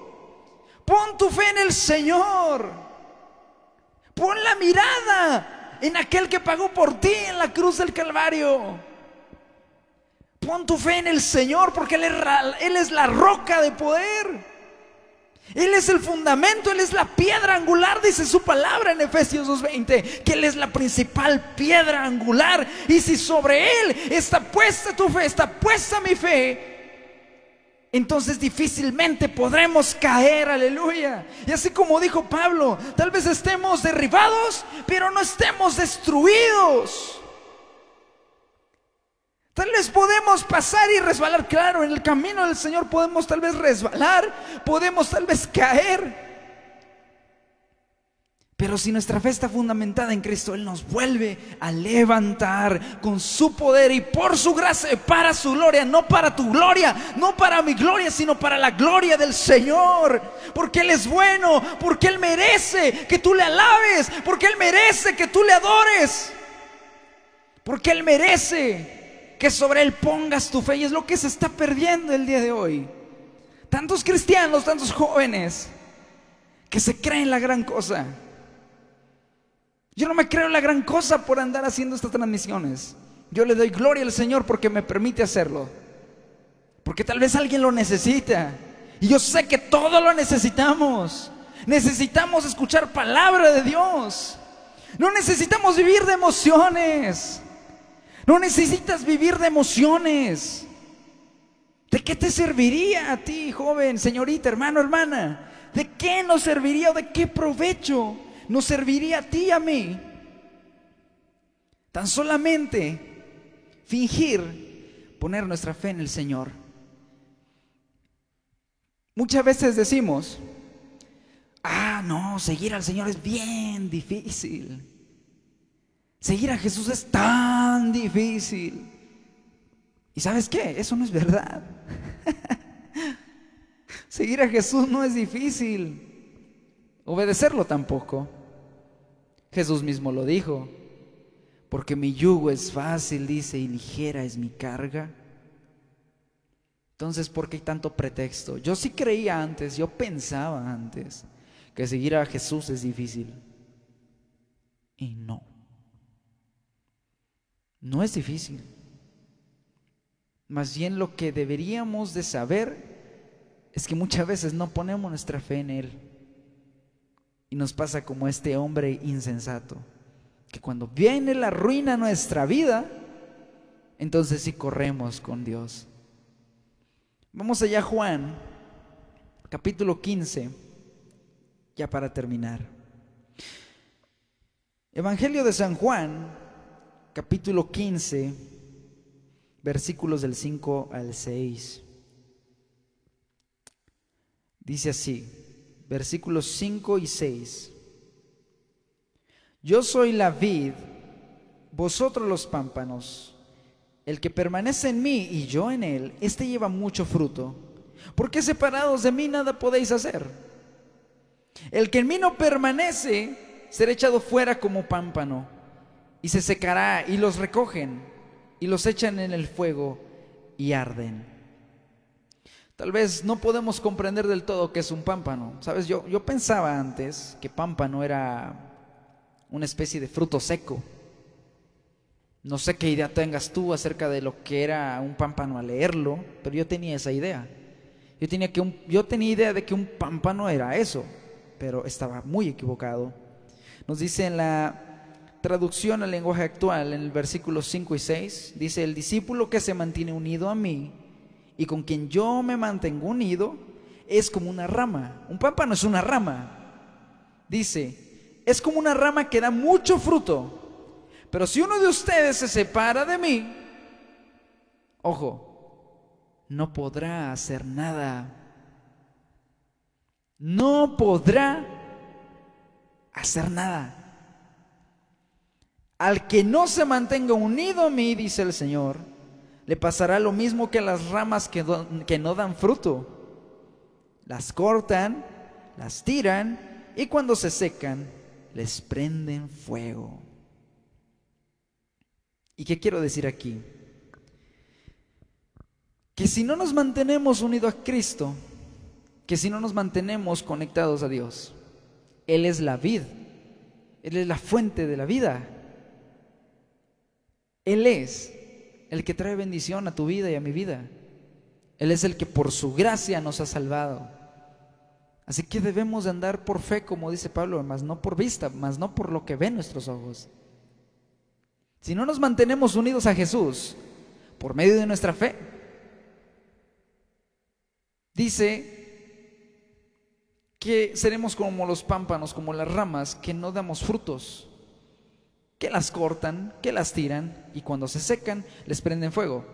A: Pon tu fe en el Señor. Pon la mirada en aquel que pagó por ti en la cruz del Calvario. Pon tu fe en el Señor porque Él es, la roca de poder. Él es el fundamento, Él es la piedra angular, dice su palabra en Efesios 2.20, que Él es la principal piedra angular. Y si sobre Él está puesta tu fe, está puesta mi fe, entonces difícilmente podremos caer, aleluya. Y así como dijo Pablo, tal vez estemos derribados, pero no estemos destruidos. Tal vez podemos pasar y resbalar, claro, en el camino del Señor podemos tal vez resbalar, podemos tal vez caer. Pero si nuestra fe está fundamentada en Cristo, Él nos vuelve a levantar con su poder y por su gracia, para su gloria, no para tu gloria, no para mi gloria, sino para la gloria del Señor. Porque Él es bueno, porque Él merece que tú le alabes, porque Él merece que tú le adores, porque Él merece que sobre Él pongas tu fe y es lo que se está perdiendo el día de hoy. Tantos cristianos, tantos jóvenes que se creen la gran cosa yo no me creo la gran cosa por andar haciendo estas transmisiones. Yo le doy gloria al Señor porque me permite hacerlo. Porque tal vez alguien lo necesita. Y yo sé que todos lo necesitamos. Necesitamos escuchar palabra de Dios. No necesitamos vivir de emociones. No necesitas vivir de emociones. ¿De qué te serviría a ti, joven, señorita, hermano, hermana? ¿De qué nos serviría o de qué provecho nos serviría a ti y a mí. Tan solamente fingir poner nuestra fe en el Señor. Muchas veces decimos, ah, no, seguir al Señor es bien difícil. Seguir a Jesús es tan difícil. ¿Y sabes qué? Eso no es verdad. <laughs> Seguir a Jesús no es difícil. Obedecerlo tampoco. Jesús mismo lo dijo, porque mi yugo es fácil, dice, y ligera es mi carga. Entonces, ¿por qué hay tanto pretexto? Yo sí creía antes, yo pensaba antes que seguir a Jesús es difícil. Y no. No es difícil. Más bien lo que deberíamos de saber es que muchas veces no ponemos nuestra fe en Él. Y nos pasa como este hombre insensato, que cuando viene la ruina a nuestra vida, entonces sí corremos con Dios. Vamos allá Juan, capítulo 15, ya para terminar. Evangelio de San Juan, capítulo 15, versículos del 5 al 6. Dice así versículos 5 y 6. Yo soy la vid, vosotros los pámpanos. El que permanece en mí y yo en él, éste lleva mucho fruto, porque separados de mí nada podéis hacer. El que en mí no permanece será echado fuera como pámpano, y se secará, y los recogen, y los echan en el fuego, y arden. Tal vez no podemos comprender del todo qué es un pámpano. Sabes, yo, yo pensaba antes que pámpano era una especie de fruto seco. No sé qué idea tengas tú acerca de lo que era un pámpano al leerlo, pero yo tenía esa idea. Yo tenía, que un, yo tenía idea de que un pámpano era eso, pero estaba muy equivocado. Nos dice en la traducción al lenguaje actual, en el versículo 5 y 6, dice, el discípulo que se mantiene unido a mí y con quien yo me mantengo unido es como una rama. Un pámpano es una rama. Dice, es como una rama que da mucho fruto. Pero si uno de ustedes se separa de mí, ojo, no podrá hacer nada. No podrá hacer nada. Al que no se mantenga unido a mí, dice el Señor, le pasará lo mismo que a las ramas que, no dan fruto. Las cortan, las tiran y cuando se secan, les prenden fuego. ¿Y qué quiero decir aquí? Que si no nos mantenemos unidos a Cristo, que si no nos mantenemos conectados a Dios, Él es la vid, Él es la fuente de la vida. Él es el que trae bendición a tu vida y a mi vida. Él es el que por su gracia nos ha salvado. Así que debemos de andar por fe, como dice Pablo, más no por vista, más no por lo que ven nuestros ojos. Si no nos mantenemos unidos a Jesús por medio de nuestra fe, dice que seremos como los pámpanos, como las ramas, que no damos frutos que las cortan, que las tiran y cuando se secan les prenden fuego.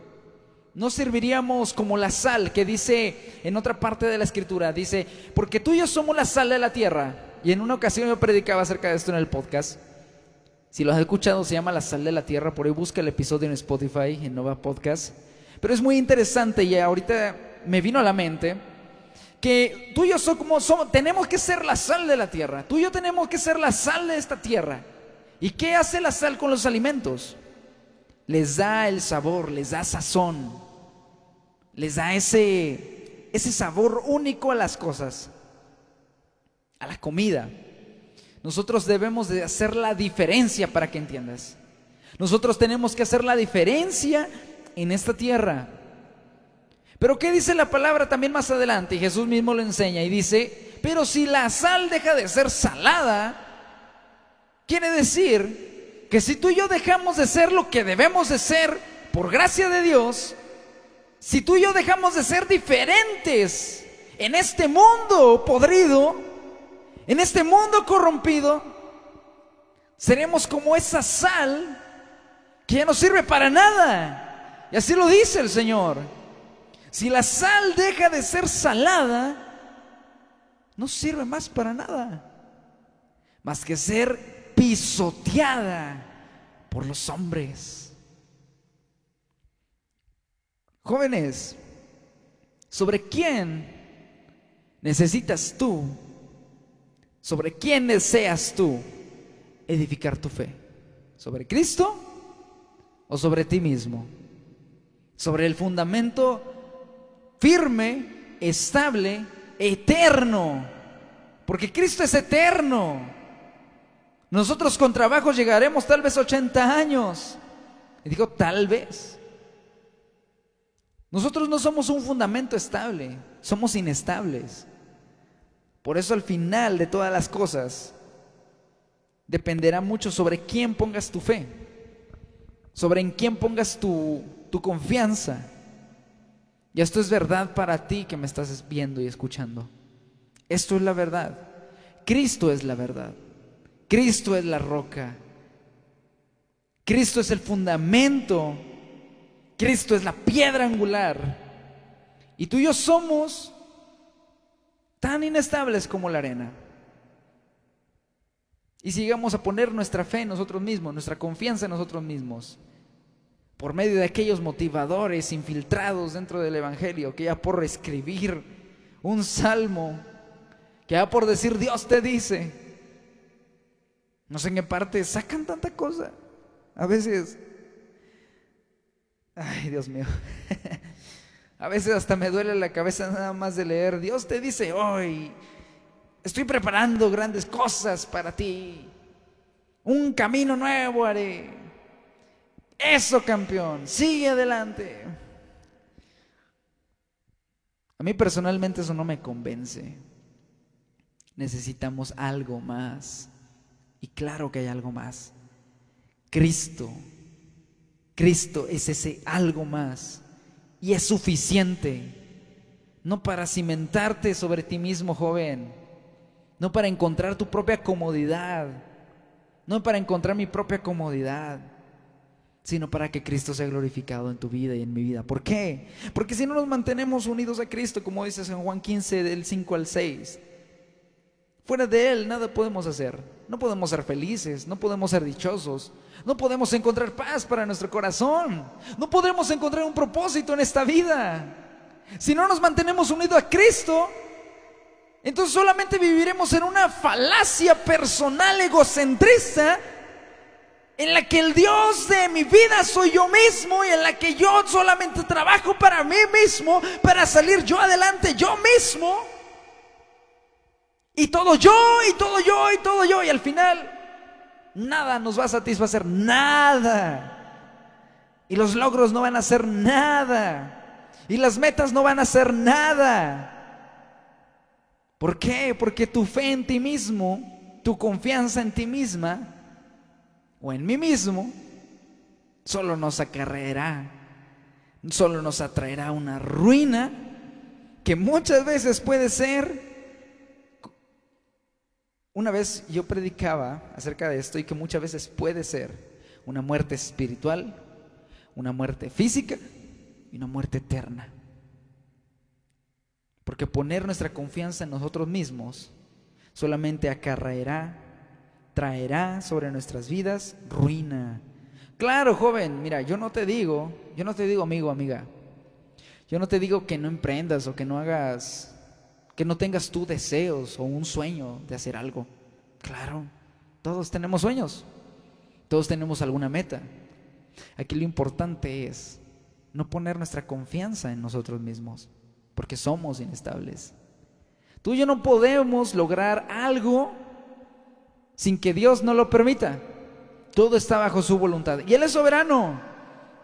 A: No serviríamos como la sal que dice en otra parte de la escritura, dice, porque tú y yo somos la sal de la tierra. y en una ocasión yo predicaba acerca de esto en el podcast. Si lo has escuchado, se llama La Sal de la Tierra. Por ahí busca el episodio en Spotify, en Nova Podcast. Pero es muy interesante y ahorita me vino a la mente que tú y yo somos, somos, tenemos que ser la sal de la tierra. Tú y yo tenemos que ser la sal de esta tierra. ¿Y qué hace la sal con los alimentos? Les da el sabor, les da sazón, les da ese, ese sabor único a las cosas, a la comida. Nosotros debemos de hacer la diferencia para que entiendas. Nosotros tenemos que hacer la diferencia en esta tierra. Pero ¿qué dice la palabra también más adelante? Y Jesús mismo lo enseña y dice, pero si la sal deja de ser salada, quiere decir que si tú y yo dejamos de ser lo que debemos de ser por gracia de Dios, si tú y yo dejamos de ser diferentes en este mundo podrido, en este mundo corrompido, seremos como esa sal que ya no sirve para nada. Y así lo dice el Señor. Si la sal deja de ser salada, no sirve más para nada, más que ser pisoteada por los hombres. Jóvenes, ¿sobre quién necesitas tú? ¿Sobre quién deseas tú edificar tu fe? ¿Sobre Cristo o sobre ti mismo? ¿Sobre el fundamento firme, estable, eterno. Porque Cristo es eterno. Nosotros con trabajo llegaremos tal vez 80 años. Y digo, tal vez. Nosotros no somos un fundamento estable, somos inestables. Por eso al final de todas las cosas dependerá mucho sobre quién pongas tu fe, sobre en quién pongas tu, tu confianza. Y esto es verdad para ti que me estás viendo y escuchando. Esto es la verdad. Cristo es la verdad. Cristo es la roca. Cristo es el fundamento. Cristo es la piedra angular. Y tú y yo somos tan inestables como la arena. Y si llegamos a poner nuestra fe en nosotros mismos, nuestra confianza en nosotros mismos, por medio de aquellos motivadores infiltrados dentro del Evangelio, que ya por escribir un salmo, que ya por decir Dios te dice, no sé en qué parte sacan tanta cosa. A veces, ay Dios mío, <laughs> a veces hasta me duele la cabeza nada más de leer, Dios te dice hoy, estoy preparando grandes cosas para ti, un camino nuevo haré. Eso, campeón, sigue adelante. A mí personalmente eso no me convence. Necesitamos algo más. Y claro que hay algo más. Cristo. Cristo es ese algo más. Y es suficiente. No para cimentarte sobre ti mismo, joven. No para encontrar tu propia comodidad. No para encontrar mi propia comodidad sino para que Cristo sea glorificado en tu vida y en mi vida. ¿Por qué? Porque si no nos mantenemos unidos a Cristo, como dice en Juan 15, del 5 al 6, fuera de Él nada podemos hacer. No podemos ser felices, no podemos ser dichosos, no podemos encontrar paz para nuestro corazón, no podremos encontrar un propósito en esta vida. Si no nos mantenemos unidos a Cristo, entonces solamente viviremos en una falacia personal egocentrista en la que el Dios de mi vida soy yo mismo y en la que yo solamente trabajo para mí mismo, para salir yo adelante yo mismo. Y todo yo, y todo yo, y todo yo, y al final nada nos va a satisfacer, nada. Y los logros no van a ser nada. Y las metas no van a ser nada. ¿Por qué? Porque tu fe en ti mismo, tu confianza en ti misma, o en mí mismo, solo nos acarreará, solo nos atraerá una ruina que muchas veces puede ser... Una vez yo predicaba acerca de esto y que muchas veces puede ser una muerte espiritual, una muerte física y una muerte eterna. Porque poner nuestra confianza en nosotros mismos solamente acarraerá, traerá sobre nuestras vidas ruina. Claro, joven, mira, yo no te digo, yo no te digo amigo, amiga, yo no te digo que no emprendas o que no hagas, que no tengas tú deseos o un sueño de hacer algo. Claro, todos tenemos sueños, todos tenemos alguna meta. Aquí lo importante es no poner nuestra confianza en nosotros mismos, porque somos inestables. Tú y yo no podemos lograr algo sin que Dios no lo permita. Todo está bajo su voluntad. Y Él es soberano.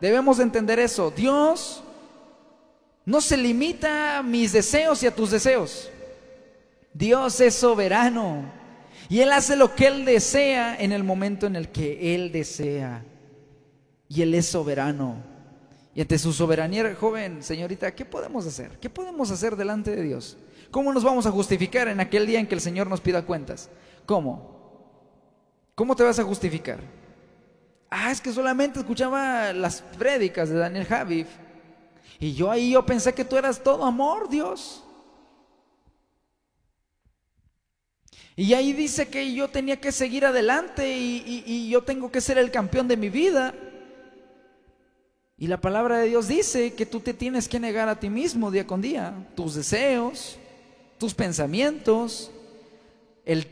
A: Debemos entender eso. Dios no se limita a mis deseos y a tus deseos. Dios es soberano. Y Él hace lo que Él desea en el momento en el que Él desea. Y Él es soberano. Y ante su soberanía, joven, señorita, ¿qué podemos hacer? ¿Qué podemos hacer delante de Dios? ¿Cómo nos vamos a justificar en aquel día en que el Señor nos pida cuentas? ¿Cómo? ¿Cómo te vas a justificar? Ah, es que solamente escuchaba las prédicas de Daniel Javif. Y yo ahí yo pensé que tú eras todo amor, Dios. Y ahí dice que yo tenía que seguir adelante y, yo tengo que ser el campeón de mi vida. Y la palabra de Dios dice que tú te tienes que negar a ti mismo día con día, tus deseos, tus pensamientos, el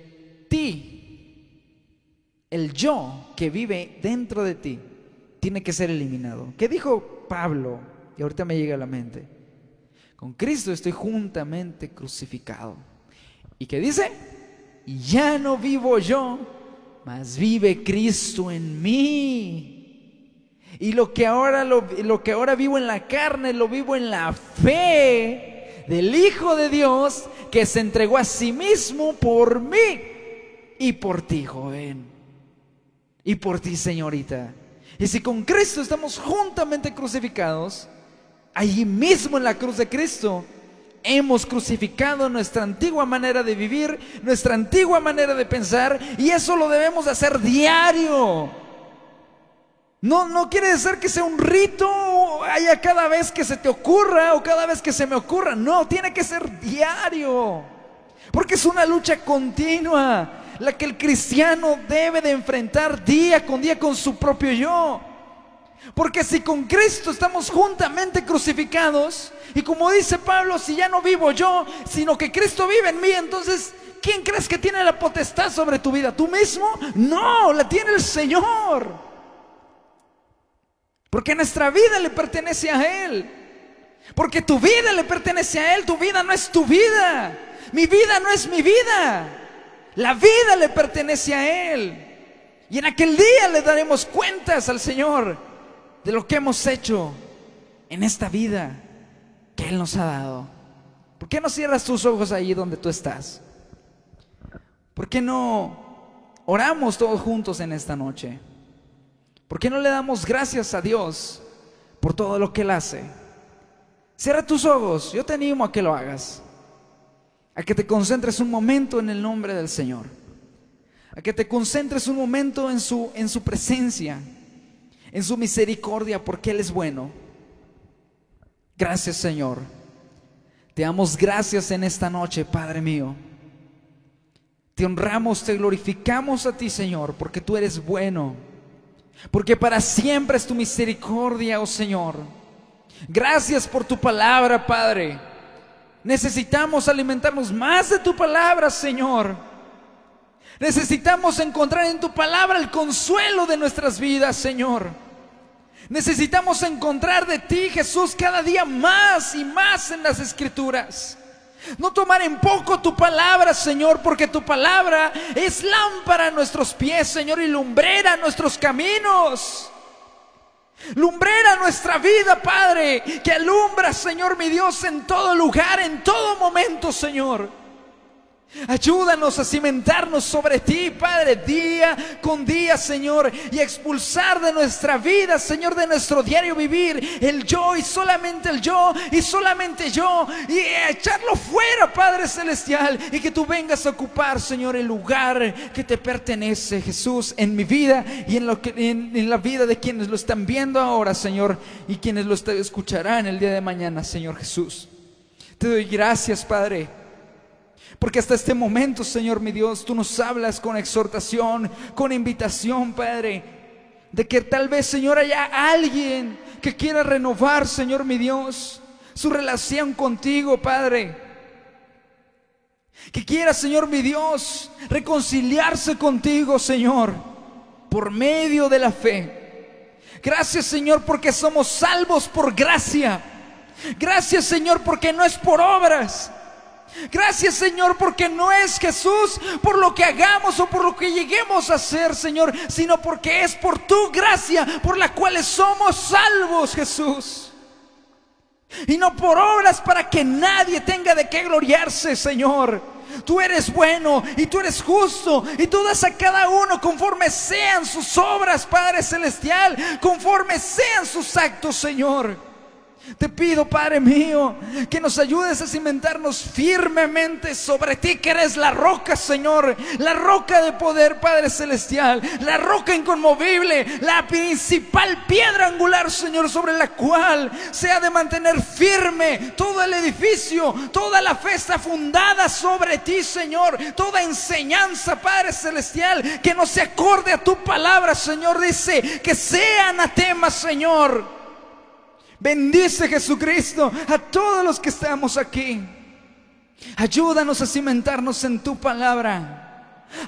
A: ti, el yo que vive dentro de ti, tiene que ser eliminado. ¿Qué dijo Pablo? Y ahorita me llega a la mente. Con Cristo estoy juntamente crucificado. ¿Y qué dice? Y ya no vivo yo, mas vive Cristo en mí. Y lo que ahora lo, lo que ahora vivo en la carne lo vivo en la fe del Hijo de Dios que se entregó a sí mismo por mí y por ti, joven. Y por ti, señorita. Y si con Cristo estamos juntamente crucificados, allí mismo en la cruz de Cristo, hemos crucificado nuestra antigua manera de vivir, nuestra antigua manera de pensar, y eso lo debemos hacer diario. No, no quiere decir que sea un rito haya cada vez que se te ocurra o cada vez que se me ocurra. No, tiene que ser diario. Porque es una lucha continua la que el cristiano debe de enfrentar día con día con su propio yo. Porque si con Cristo estamos juntamente crucificados, y como dice Pablo, si ya no vivo yo, sino que Cristo vive en mí, entonces, ¿quién crees que tiene la potestad sobre tu vida? ¿Tú mismo? No, la tiene el Señor. Porque nuestra vida le pertenece a Él. Porque tu vida le pertenece a Él. Tu vida no es tu vida. Mi vida no es mi vida. La vida le pertenece a Él. Y en aquel día le daremos cuentas al Señor de lo que hemos hecho en esta vida que Él nos ha dado. ¿Por qué no cierras tus ojos ahí donde tú estás? ¿Por qué no oramos todos juntos en esta noche? ¿Por qué no le damos gracias a Dios por todo lo que Él hace? Cierra tus ojos, yo te animo a que lo hagas, a que te concentres un momento en el nombre del Señor, a que te concentres un momento en su, en su presencia, en su misericordia, porque Él es bueno. Gracias Señor. Te damos gracias en esta noche, Padre mío. Te honramos, te glorificamos a ti, Señor, porque tú eres bueno porque para siempre es tu misericordia, oh Señor. Gracias por tu palabra, Padre. Necesitamos alimentarnos más de tu palabra, Señor. Necesitamos encontrar en tu palabra el consuelo de nuestras vidas, Señor. Necesitamos encontrar de ti, Jesús, cada día más y más en las escrituras. No tomar en poco tu palabra, Señor, porque tu palabra es lámpara a nuestros pies, Señor, y lumbrera a nuestros caminos. Lumbrera nuestra vida, Padre, que alumbra, Señor mi Dios, en todo lugar, en todo momento, Señor. Ayúdanos a cimentarnos sobre ti, Padre, día con día, Señor, y expulsar de nuestra vida, Señor, de nuestro diario vivir, el yo y solamente el yo y solamente yo, y echarlo fuera, Padre Celestial, y que tú vengas a ocupar, Señor, el lugar que te pertenece, Jesús, en mi vida y en, lo que, en, la vida de quienes lo están viendo ahora, Señor, y quienes lo escucharán el día de mañana, Señor Jesús. Te doy gracias, Padre Porque hasta este momento, Señor mi Dios, tú nos hablas con exhortación, con invitación, Padre, de que tal vez, Señor, haya alguien que quiera renovar, Señor mi Dios, su relación contigo, Padre. Que quiera, Señor mi Dios, reconciliarse contigo, Señor, por medio de la fe. Gracias, Señor, porque somos salvos por gracia. Gracias, Señor, porque no es por obras. Gracias Señor porque no es Jesús por lo que hagamos o por lo que lleguemos a ser Señor, sino porque es por tu gracia por la cual somos salvos Jesús. Y no por obras para que nadie tenga de qué gloriarse Señor. Tú eres bueno y tú eres justo y tú das a cada uno conforme sean sus obras, Padre Celestial, conforme sean sus actos, Señor. Te pido, Padre mío, que nos ayudes a cimentarnos firmemente sobre ti, que eres la roca, Señor, la roca de poder, Padre Celestial, la roca inconmovible, la principal piedra angular, Señor, sobre la cual se ha de mantener firme todo el edificio, toda la fe está fundada sobre ti, Señor, toda enseñanza, Padre Celestial, que no se acorde a tu palabra, Señor, dice, que sea anatema, Señor. Bendice Jesucristo a todos los que estamos aquí. Ayúdanos a cimentarnos en tu palabra.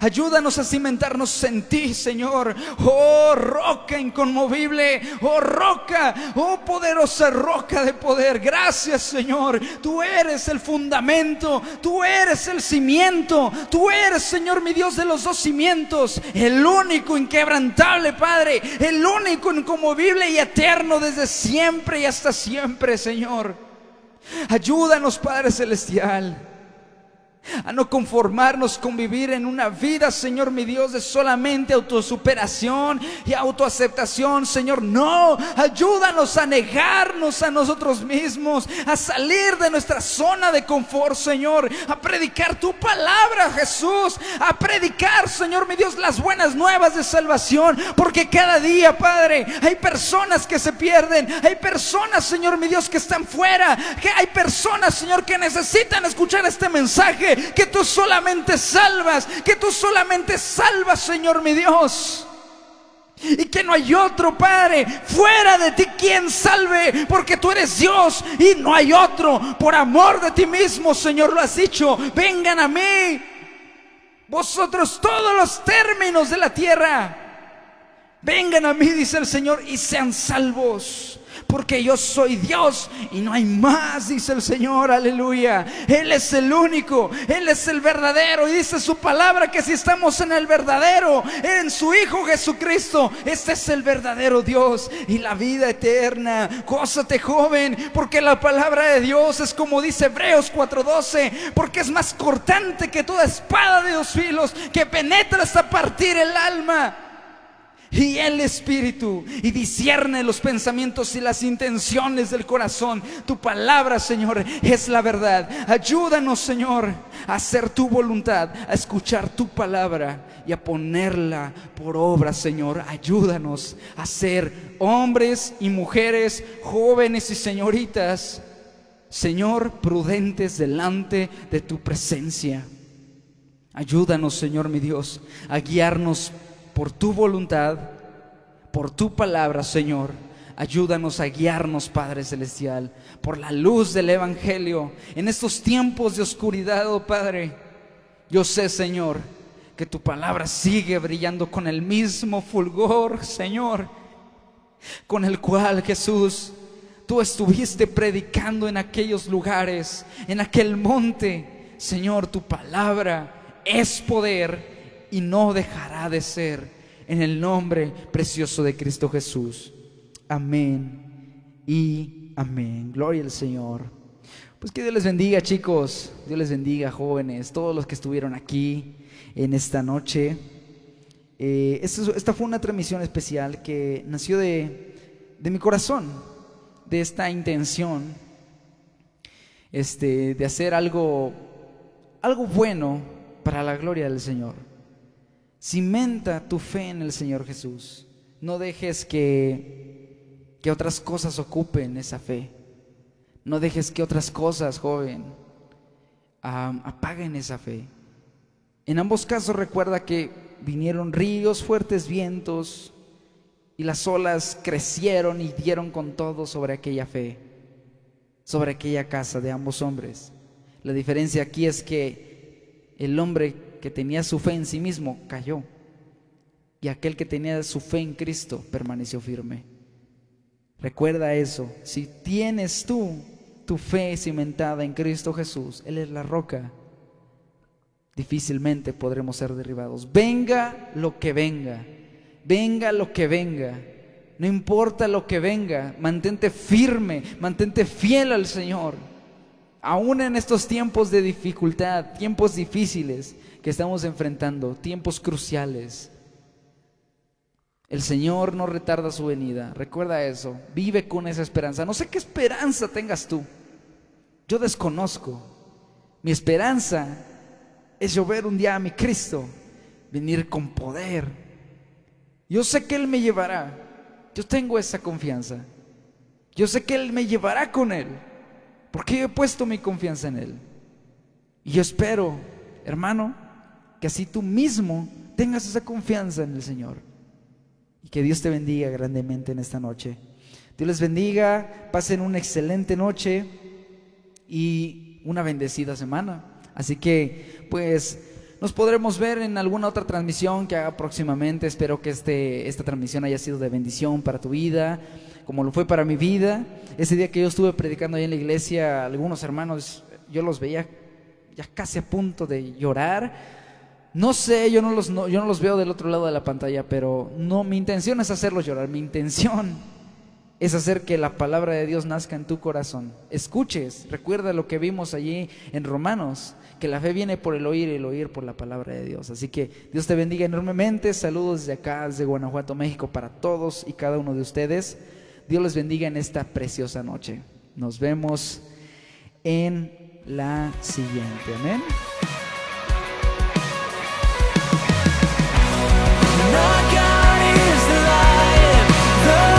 A: Ayúdanos a cimentarnos en ti, Señor. Oh, roca inconmovible. Oh, roca. Oh, poderosa roca de poder. Gracias, Señor. Tú eres el fundamento. Tú eres el cimiento. Tú eres, Señor, mi Dios de los dos cimientos. El único inquebrantable, Padre. El único inconmovible y eterno desde siempre y hasta siempre, Señor. Ayúdanos, Padre Celestial a no conformarnos con vivir en una vida, Señor mi Dios, de solamente autosuperación y autoaceptación, Señor. No, ayúdanos a negarnos a nosotros mismos, a salir de nuestra zona de confort, Señor, a predicar tu palabra, Jesús, a predicar, Señor mi Dios, las buenas nuevas de salvación, porque cada día, Padre, hay personas que se pierden, hay personas, Señor mi Dios, que están fuera, que hay personas, Señor, que necesitan escuchar este mensaje que tú solamente salvas, que tú solamente salvas, Señor mi Dios. Y que no hay otro, Padre, fuera de ti quien salve, porque tú eres Dios y no hay otro. Por amor de ti mismo, Señor, lo has dicho. Vengan a mí, vosotros todos los términos de la tierra. Vengan a mí, dice el Señor, y sean salvos porque yo soy Dios y no hay más, dice el Señor, aleluya. Él es el único, Él es el verdadero y dice su palabra que si estamos en el verdadero, en su Hijo Jesucristo, este es el verdadero Dios y la vida eterna. Gózate joven, porque la palabra de Dios es como dice Hebreos 4:12, porque es más cortante que toda espada de dos filos que penetra hasta partir el alma y el Espíritu y discierne los pensamientos y las intenciones del corazón. Tu palabra, Señor, es la verdad. Ayúdanos, Señor, a hacer tu voluntad, a escuchar tu palabra y a ponerla por obra, Señor. Ayúdanos a ser hombres y mujeres, jóvenes y señoritas, Señor, prudentes delante de tu presencia. Ayúdanos, Señor mi Dios, a guiarnos por tu voluntad, por tu palabra, Señor. Ayúdanos a guiarnos, Padre Celestial, por la luz del Evangelio en estos tiempos de oscuridad, oh Padre. Yo sé, Señor, que tu palabra sigue brillando con el mismo fulgor, Señor, con el cual Jesús, tú estuviste predicando en aquellos lugares, en aquel monte. Señor, tu palabra es poder y no dejará de ser en el nombre precioso de Cristo Jesús. Amén y amén. Gloria al Señor. Pues que Dios les bendiga chicos, Dios les bendiga jóvenes, todos los que estuvieron aquí en esta noche. Eh, esta, fue una transmisión especial que nació de, de mi corazón, de esta intención este, de hacer algo, algo bueno para la gloria del Señor. Cimenta tu fe en el Señor Jesús. No dejes que, que otras cosas ocupen esa fe. No dejes que otras cosas, joven, apaguen esa fe. En ambos casos recuerda que vinieron ríos, fuertes vientos, y las olas crecieron y dieron con todo sobre aquella fe, sobre aquella casa de ambos hombres. La diferencia aquí es que el hombre que tenía su fe en sí mismo cayó y aquel que tenía su fe en Cristo permaneció firme. Recuerda eso, si tienes tú tu fe cimentada en Cristo Jesús, Él es la roca, difícilmente podremos ser derribados. Venga lo que venga, venga lo que venga, no importa lo que venga, mantente firme, mantente fiel al Señor. Aún en estos tiempos de dificultad, tiempos difíciles que estamos enfrentando, tiempos cruciales, el Señor no retarda su venida. Recuerda eso. Vive con esa esperanza. No sé qué esperanza tengas tú. Yo desconozco. Mi esperanza es llover un día a mi Cristo, venir con poder. Yo sé que Él me llevará. Yo tengo esa confianza. Yo sé que Él me llevará con Él. Porque yo he puesto mi confianza en Él. Y yo espero, hermano, que así tú mismo tengas esa confianza en el Señor. Y que Dios te bendiga grandemente en esta noche. Dios les bendiga, pasen una excelente noche y una bendecida semana. Así que, pues, nos podremos ver en alguna otra transmisión que haga próximamente. Espero que este, esta transmisión haya sido de bendición para tu vida, como lo fue para mi vida. Ese día que yo estuve predicando ahí en la iglesia, algunos hermanos, yo los veía ya casi a punto de llorar no sé, yo no, los, yo no los veo del otro lado de la pantalla, pero no, mi intención es hacerlos llorar. Mi intención es hacer que la palabra de Dios nazca en tu corazón. Escuches, recuerda lo que vimos allí en Romanos, que la fe viene por el oír y el oír por la palabra de Dios. Así que Dios te bendiga enormemente. Saludos desde acá, desde Guanajuato, México, para todos y cada uno de ustedes. Dios les bendiga en esta preciosa noche. Nos vemos en la siguiente. Amén. the